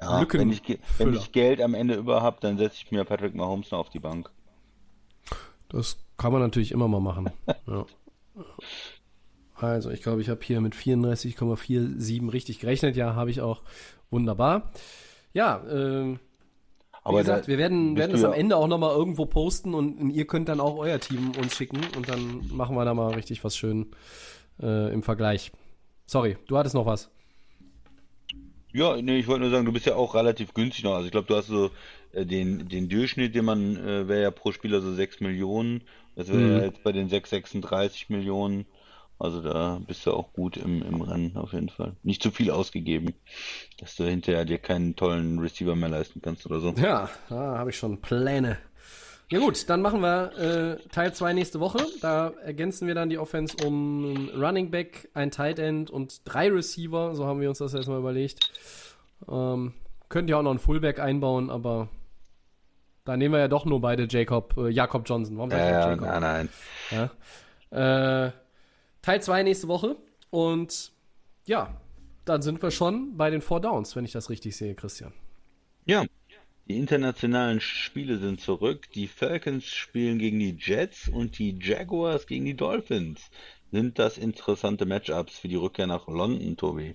Ja, Lücken- wenn ich, wenn ich Geld am Ende über habe, dann setze ich mir Patrick Mahomes noch auf die Bank. Das kann man natürlich immer mal machen. ja. Also, ich glaube, ich habe hier mit 34,47 richtig gerechnet. Ja, habe ich auch. Wunderbar. ja, wie Aber gesagt, da wir werden, werden das am ja- Ende auch nochmal irgendwo posten und, ihr könnt dann auch euer Team uns schicken und dann machen wir da mal richtig was schön äh, im Vergleich. Sorry, du hattest noch was. Ja, nee, ich wollte nur sagen, du bist ja auch relativ günstig noch. Also ich glaube, du hast so äh, den, den Durchschnitt, den man, äh, wäre ja pro Spieler so 6 Millionen. Das wäre Mhm. ja jetzt bei den 6,36 Millionen. Also da bist du auch gut im, im Rennen auf jeden Fall. Nicht zu viel ausgegeben, dass du hinterher dir keinen tollen Receiver mehr leisten kannst oder so. Ja, da habe ich schon Pläne. Ja gut, dann machen wir äh, Teil 2 nächste Woche. Da ergänzen wir dann die Offense um Running Back, ein Tight End und drei Receiver. So haben wir uns das erstmal überlegt. Ähm, könnt ihr auch noch einen Fullback einbauen, aber da nehmen wir ja doch nur beide Jacob, äh, Jakob Johnson. Warum sag ich ja, Jacob? nein, nein. Ja. Äh, Teil 2 nächste Woche. Und ja, dann sind wir schon bei den Four Downs, wenn ich das richtig sehe, Christian. Ja, die internationalen Spiele sind zurück. Die Falcons spielen gegen die Jets und die Jaguars gegen die Dolphins. Sind das interessante Matchups für die Rückkehr nach London, Tobi?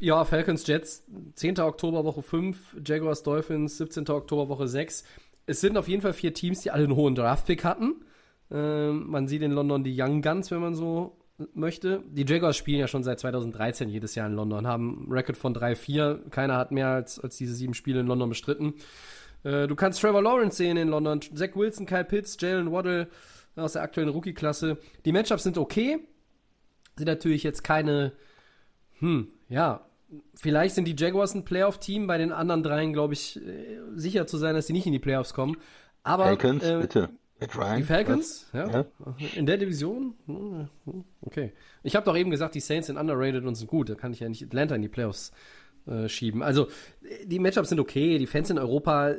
Ja, Falcons Jets, 10. Oktober Woche 5, Jaguars Dolphins, 17. Oktober Woche 6. Es sind auf jeden Fall vier Teams, die alle einen hohen Draftpick hatten. Ähm, man sieht in London die Young Guns, wenn man so möchte. Die Jaguars spielen ja schon seit 2013 jedes Jahr in London, haben einen Record von 3-4. Keiner hat mehr als, als diese sieben Spiele in London bestritten. Äh, du kannst Trevor Lawrence sehen in London, Zach Wilson, Kyle Pitts, Jalen Waddle aus der aktuellen Rookie-Klasse. Die Matchups sind okay. Sind natürlich jetzt keine hm, ja, vielleicht sind die Jaguars ein Playoff-Team, bei den anderen dreien glaube ich äh, sicher zu sein, dass sie nicht in die Playoffs kommen. Aber Falcons, äh, bitte. Die Falcons, ja, Ja. in der Division, Hm, okay. Ich habe doch eben gesagt, die Saints sind underrated und sind gut. Da kann ich ja nicht Atlanta in die Playoffs äh, schieben. Also die Matchups sind okay. Die Fans in Europa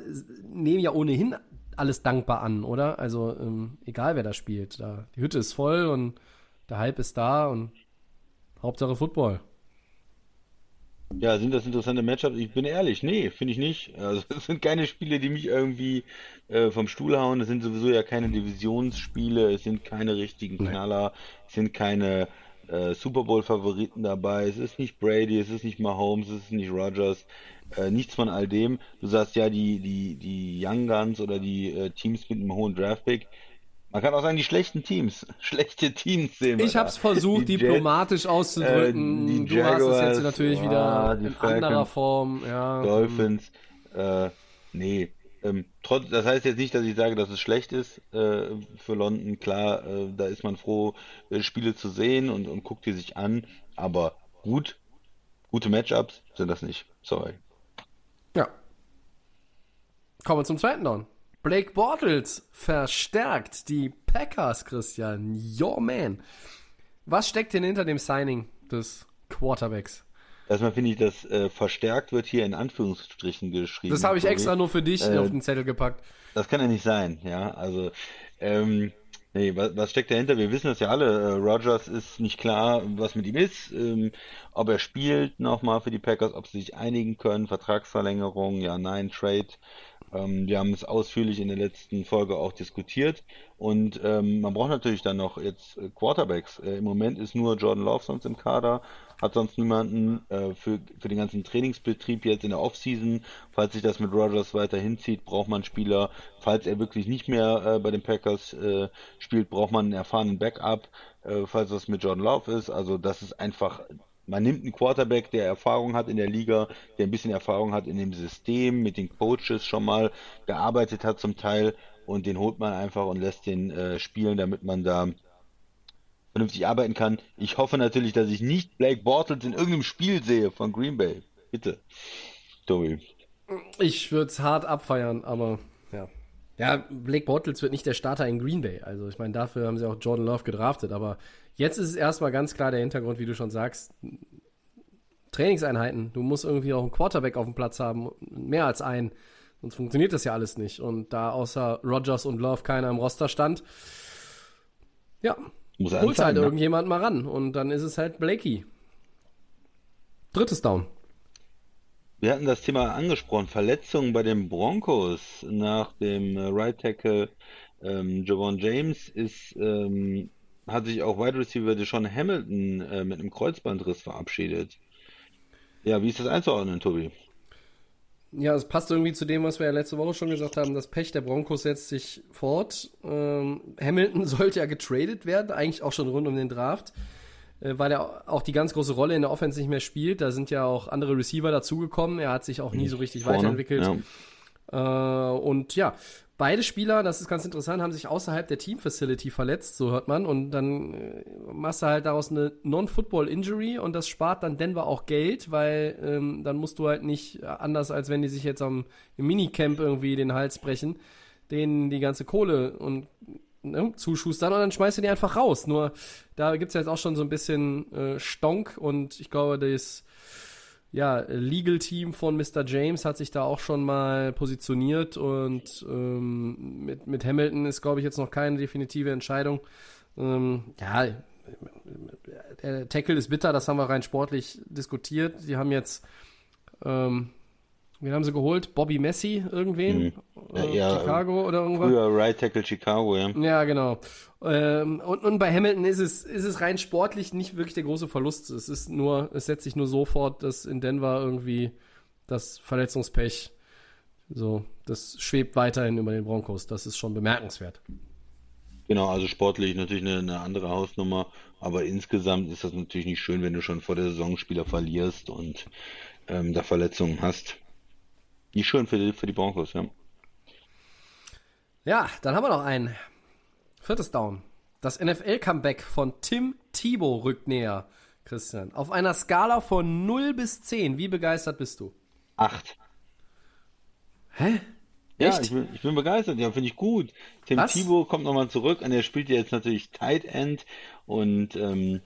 nehmen ja ohnehin alles dankbar an, oder? Also ähm, egal wer da spielt, da die Hütte ist voll und der Hype ist da und Hauptsache Football. Ja, sind das interessante Matchups? Ich bin ehrlich, nee, finde ich nicht. Also es sind keine Spiele, die mich irgendwie äh, vom Stuhl hauen. Es sind sowieso ja keine Divisionsspiele, es sind keine richtigen Knaller, es sind keine äh, Super Bowl-Favoriten dabei. Es ist nicht Brady, es ist nicht Mahomes, es ist nicht Rodgers, äh, nichts von all dem. Du sagst ja, die, die, die Young Guns oder die äh, Teams mit einem hohen Draftpick. Man kann auch sagen, die schlechten Teams, schlechte Teams sehen wir Ich habe es versucht, Die Jets, diplomatisch auszudrücken. äh, die du hast es jetzt Jaguars, natürlich ah, wieder in Falcons, anderer Form. Ja. Dolphins, äh, nee. Ähm, trotz, das heißt jetzt nicht, dass ich sage, dass es schlecht ist äh, für London. Klar, äh, da ist man froh, äh, Spiele zu sehen und, und guckt die sich an. Aber gut, gute Matchups sind das nicht. Sorry. Ja. Kommen wir zum zweiten Down. Blake Bortles verstärkt die Packers, Christian. Your man. Was steckt denn hinter dem Signing des Quarterbacks? Erstmal finde ich, dass äh, verstärkt wird hier in Anführungsstrichen geschrieben. Das habe ich extra nur für dich Äh, auf den Zettel gepackt. Das kann ja nicht sein, ja. Also, ähm, nee, was, was steckt dahinter? Wir wissen das ja alle. Äh, Rogers ist nicht klar, was mit ihm ist. Ähm, ob er spielt nochmal für die Packers, ob sie sich einigen können, Vertragsverlängerung, ja, nein, Trade. Ähm, wir haben es ausführlich in der letzten Folge auch diskutiert. Und ähm, man braucht natürlich dann noch jetzt äh, Quarterbacks. Äh, Im Moment ist nur Jordan Love sonst im Kader, hat sonst niemanden äh, für, für den ganzen Trainingsbetrieb jetzt in der Offseason. Falls sich das mit Rogers weiter hinzieht, braucht man Spieler. Falls er wirklich nicht mehr äh, bei den Packers äh, spielt, braucht man einen erfahrenen Backup, äh, falls das mit Jordan Love ist. Also das ist einfach man nimmt einen Quarterback, der Erfahrung hat in der Liga, der ein bisschen Erfahrung hat in dem System, mit den Coaches schon mal gearbeitet hat zum Teil und den holt man einfach und lässt den äh, spielen, damit man da vernünftig arbeiten kann. Ich hoffe natürlich, dass ich nicht Blake Bortles in irgendeinem Spiel sehe von Green Bay. Bitte. Tobi. Ich würde es hart abfeiern, aber ja. Blake Bortles wird nicht der Starter in Green Bay. Also ich meine, dafür haben sie auch Jordan Love gedraftet. Aber jetzt ist es erstmal ganz klar der Hintergrund, wie du schon sagst. Trainingseinheiten. Du musst irgendwie auch einen Quarterback auf dem Platz haben. Mehr als einen. Sonst funktioniert das ja alles nicht. Und da außer Rogers und Love keiner im Roster stand, ja, Muss er holst halt ne? irgendjemand mal ran. Und dann ist es halt Blakey. Drittes Down. Wir hatten das Thema angesprochen, Verletzungen bei den Broncos nach dem äh, Right Tackle ähm, Javon James ist, ähm, hat sich auch Wide Receiver Deshaun Hamilton äh, mit einem Kreuzbandriss verabschiedet. Ja, wie ist das einzuordnen, Tobi? Ja, es passt irgendwie zu dem, was wir ja letzte Woche schon gesagt haben. Das Pech der Broncos setzt sich fort. Ähm, Hamilton sollte ja getradet werden, eigentlich auch schon rund um den Draft, weil er auch die ganz große Rolle in der Offense nicht mehr spielt. Da sind ja auch andere Receiver dazugekommen. Er hat sich auch nie so richtig Vorne, weiterentwickelt. ja. Äh, und ja, beide Spieler, das ist ganz interessant, haben sich außerhalb der Team-Facility verletzt, so hört man. Und dann äh, machst du halt daraus eine Non-Football-Injury und das spart dann Denver auch Geld, weil ähm, dann musst du halt nicht äh, anders, als wenn die sich jetzt am im Minicamp irgendwie den Hals brechen, denen die ganze Kohle und ne, zuschustern und dann schmeißt du die einfach raus. Nur da gibt's jetzt auch schon so ein bisschen äh, Stonk und ich glaube, das ja, Legal Team von Mr. James hat sich da auch schon mal positioniert und ähm, mit, mit Hamilton ist, glaube ich, jetzt noch keine definitive Entscheidung. Ähm, ja, der Tackle ist bitter, das haben wir rein sportlich diskutiert. Sie haben jetzt, ähm, wen haben sie geholt? Bobby Messi, irgendwen? Ja, Äh, ja, Chicago oder irgendwas? Früher Right Tackle Chicago, ja. Ja, genau. Ähm, und, und bei Hamilton ist es, ist es rein sportlich nicht wirklich der große Verlust. Es ist nur, es setzt sich nur so fort, dass in Denver irgendwie das Verletzungspech so, das schwebt weiterhin über den Broncos. Das ist schon bemerkenswert. Genau, also sportlich natürlich eine, eine andere Hausnummer, aber insgesamt ist das natürlich nicht schön, wenn du schon vor der Saison Spieler verlierst und ähm, da Verletzungen hast. Nicht schön für die, für die Broncos, ja. Ja, dann haben wir noch ein viertes Down. Das NFL-Comeback von Tim Thibault rückt näher, Christian. Auf einer Skala von 0 bis 10, wie begeistert bist du? Acht. Hä? Ja, Echt? ich bin, ich bin begeistert, ja, finde ich gut. Tim Was? Thibault kommt nochmal zurück und er spielt ja jetzt natürlich Tight End und ähm,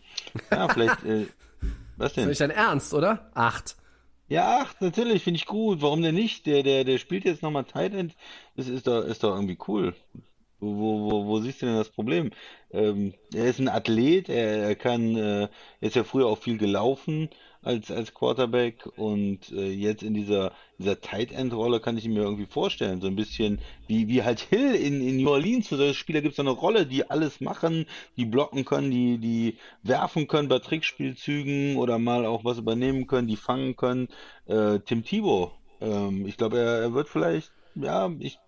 ja, vielleicht, äh, was Ist denn? nicht dein Ernst, oder? Acht. Ja, acht, natürlich, finde ich gut. Warum denn nicht? Der, der, der spielt jetzt nochmal Tight End. Das ist doch, ist doch irgendwie cool. Wo, wo, wo, wo siehst du denn das Problem? Ähm, er ist ein Athlet, er, er kann, äh, er ist ja früher auch viel gelaufen als, als Quarterback und äh, jetzt in dieser, dieser Tight End Rolle kann ich ihn mir irgendwie vorstellen. So ein bisschen wie, wie halt Hill in, in New Orleans. Für solche Spieler gibt es eine Rolle, die alles machen, die blocken können, die, die werfen können bei Trickspielzügen oder mal auch was übernehmen können, die fangen können. Äh, Tim Thibault, ähm, ich glaube, er, er wird vielleicht, ja, ich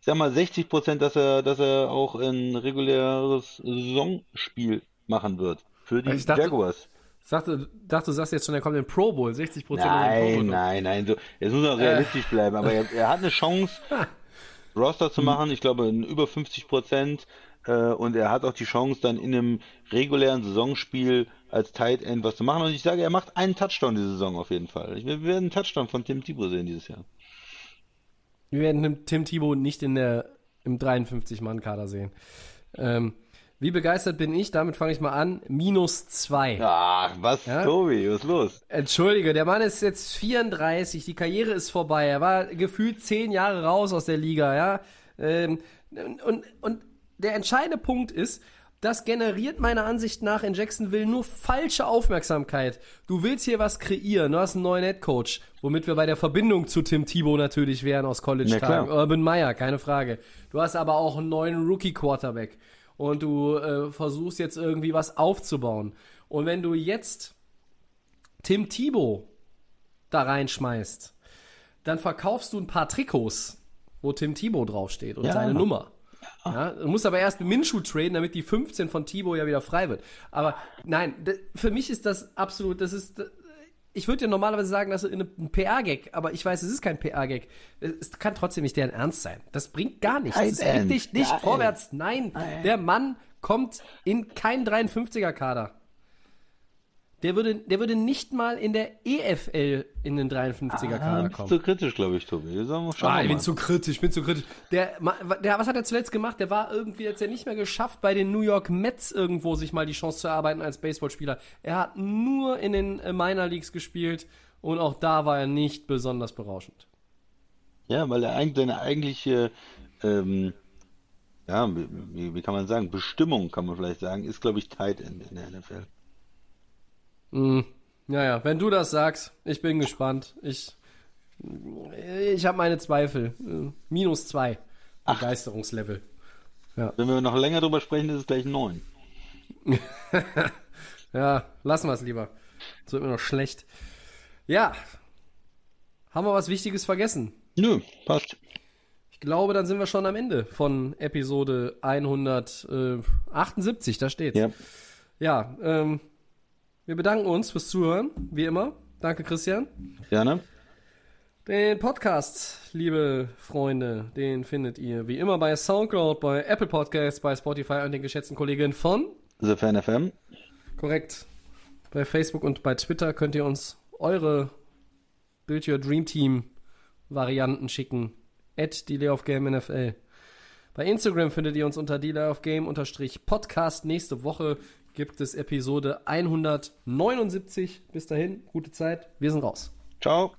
ich sag mal 60 Prozent, dass er, dass er auch ein reguläres Saisonspiel machen wird für die Ich dachte- Jaguars. Sagte, dachte, du sagst jetzt schon, er kommt in den Pro Bowl, 60 Prozent in den Pro Nein, Bowl. nein, nein, so, jetzt muss er realistisch bleiben, aber er, er hat eine Chance, Roster zu machen, ich glaube über 50 Prozent, äh, und er hat auch die Chance, dann in einem regulären Saisonspiel als Tight End was zu machen. Und ich sage, er macht einen Touchdown diese Saison auf jeden Fall. Wir werden einen Touchdown von Tim Thibault sehen dieses Jahr. Wir werden Tim Thibault nicht in der, im 53-Mann-Kader sehen. Ähm, wie begeistert bin ich? Damit fange ich mal an. Minus zwei. Ach, was, Ja? Tobi, was ist los? Entschuldige, der Mann ist jetzt 34, die Karriere ist vorbei. Er war gefühlt zehn Jahre raus aus der Liga, ja. Ähm, und, und der entscheidende Punkt ist, das generiert meiner Ansicht nach in Jacksonville nur falsche Aufmerksamkeit. Du willst hier was kreieren, du hast einen neuen Headcoach, womit wir bei der Verbindung zu Tim Thibault natürlich wären aus College-Tagen. klar. Urban Meyer, keine Frage. Du hast aber auch einen neuen Rookie-Quarterback und du äh, versuchst jetzt irgendwie was aufzubauen. Und wenn du jetzt Tim Thibault da reinschmeißt, dann verkaufst du ein paar Trikots, wo Tim Thibault draufsteht und Ja. seine Nummer. Ja, du musst aber erst mit Minshew traden, damit die 15 von Thibault ja wieder frei wird. Aber nein, für mich ist das absolut, das ist, ich würde ja normalerweise sagen, das ist ein PR-Gag, aber ich weiß, es ist kein PR-Gag. Es kann trotzdem nicht deren Ernst sein. Das bringt gar nichts. Kein Es bringt dich nicht Nein. vorwärts. Nein, der Mann kommt in keinen 53er-Kader. Der würde, der würde nicht mal in der EFL in den 53er-Kader Ah, kommen. zu kritisch, glaube ich, Tobi. Wir sagen, Ah, ich bin zu kritisch, ich bin zu kritisch. Der, der, was hat er zuletzt gemacht? Der war irgendwie jetzt ja nicht mehr geschafft, bei den New York Mets irgendwo sich mal die Chance zu erarbeiten als Baseballspieler. Er hat nur in den äh, Minor Leagues gespielt und auch da war er nicht besonders berauschend. Ja, weil er eigentlich seine eigentliche, ähm, ja, wie, wie kann man sagen, Bestimmung, kann man vielleicht sagen, ist, glaube ich, Tight End in der NFL. Naja, wenn du das sagst, ich bin gespannt. Ich, ich habe meine Zweifel. Minus zwei. Begeisterungslevel. Wenn wir noch länger drüber sprechen, ist es gleich neun. Ja, lassen wir es lieber. So wird mir noch schlecht. Ja. Haben wir was Wichtiges vergessen? Nö, passt. Ich glaube, dann sind wir schon am Ende von Episode 178. Da steht's. Ja. Ja, ähm, wir bedanken uns fürs Zuhören, wie immer. Danke, Christian. Gerne. Den Podcast, liebe Freunde, den findet ihr wie immer bei Soundcloud, bei Apple Podcasts, bei Spotify und den geschätzten Kolleginnen von. The Fan FM. Korrekt. Bei Facebook und bei Twitter könnt ihr uns eure Build Your Dream Team Varianten schicken. At Delay of Game NFL. Bei Instagram findet ihr uns unter Delay of Game unterstrich Podcast. Nächste Woche gibt es Episode 179. Bis dahin, gute Zeit. Wir sind raus. Ciao.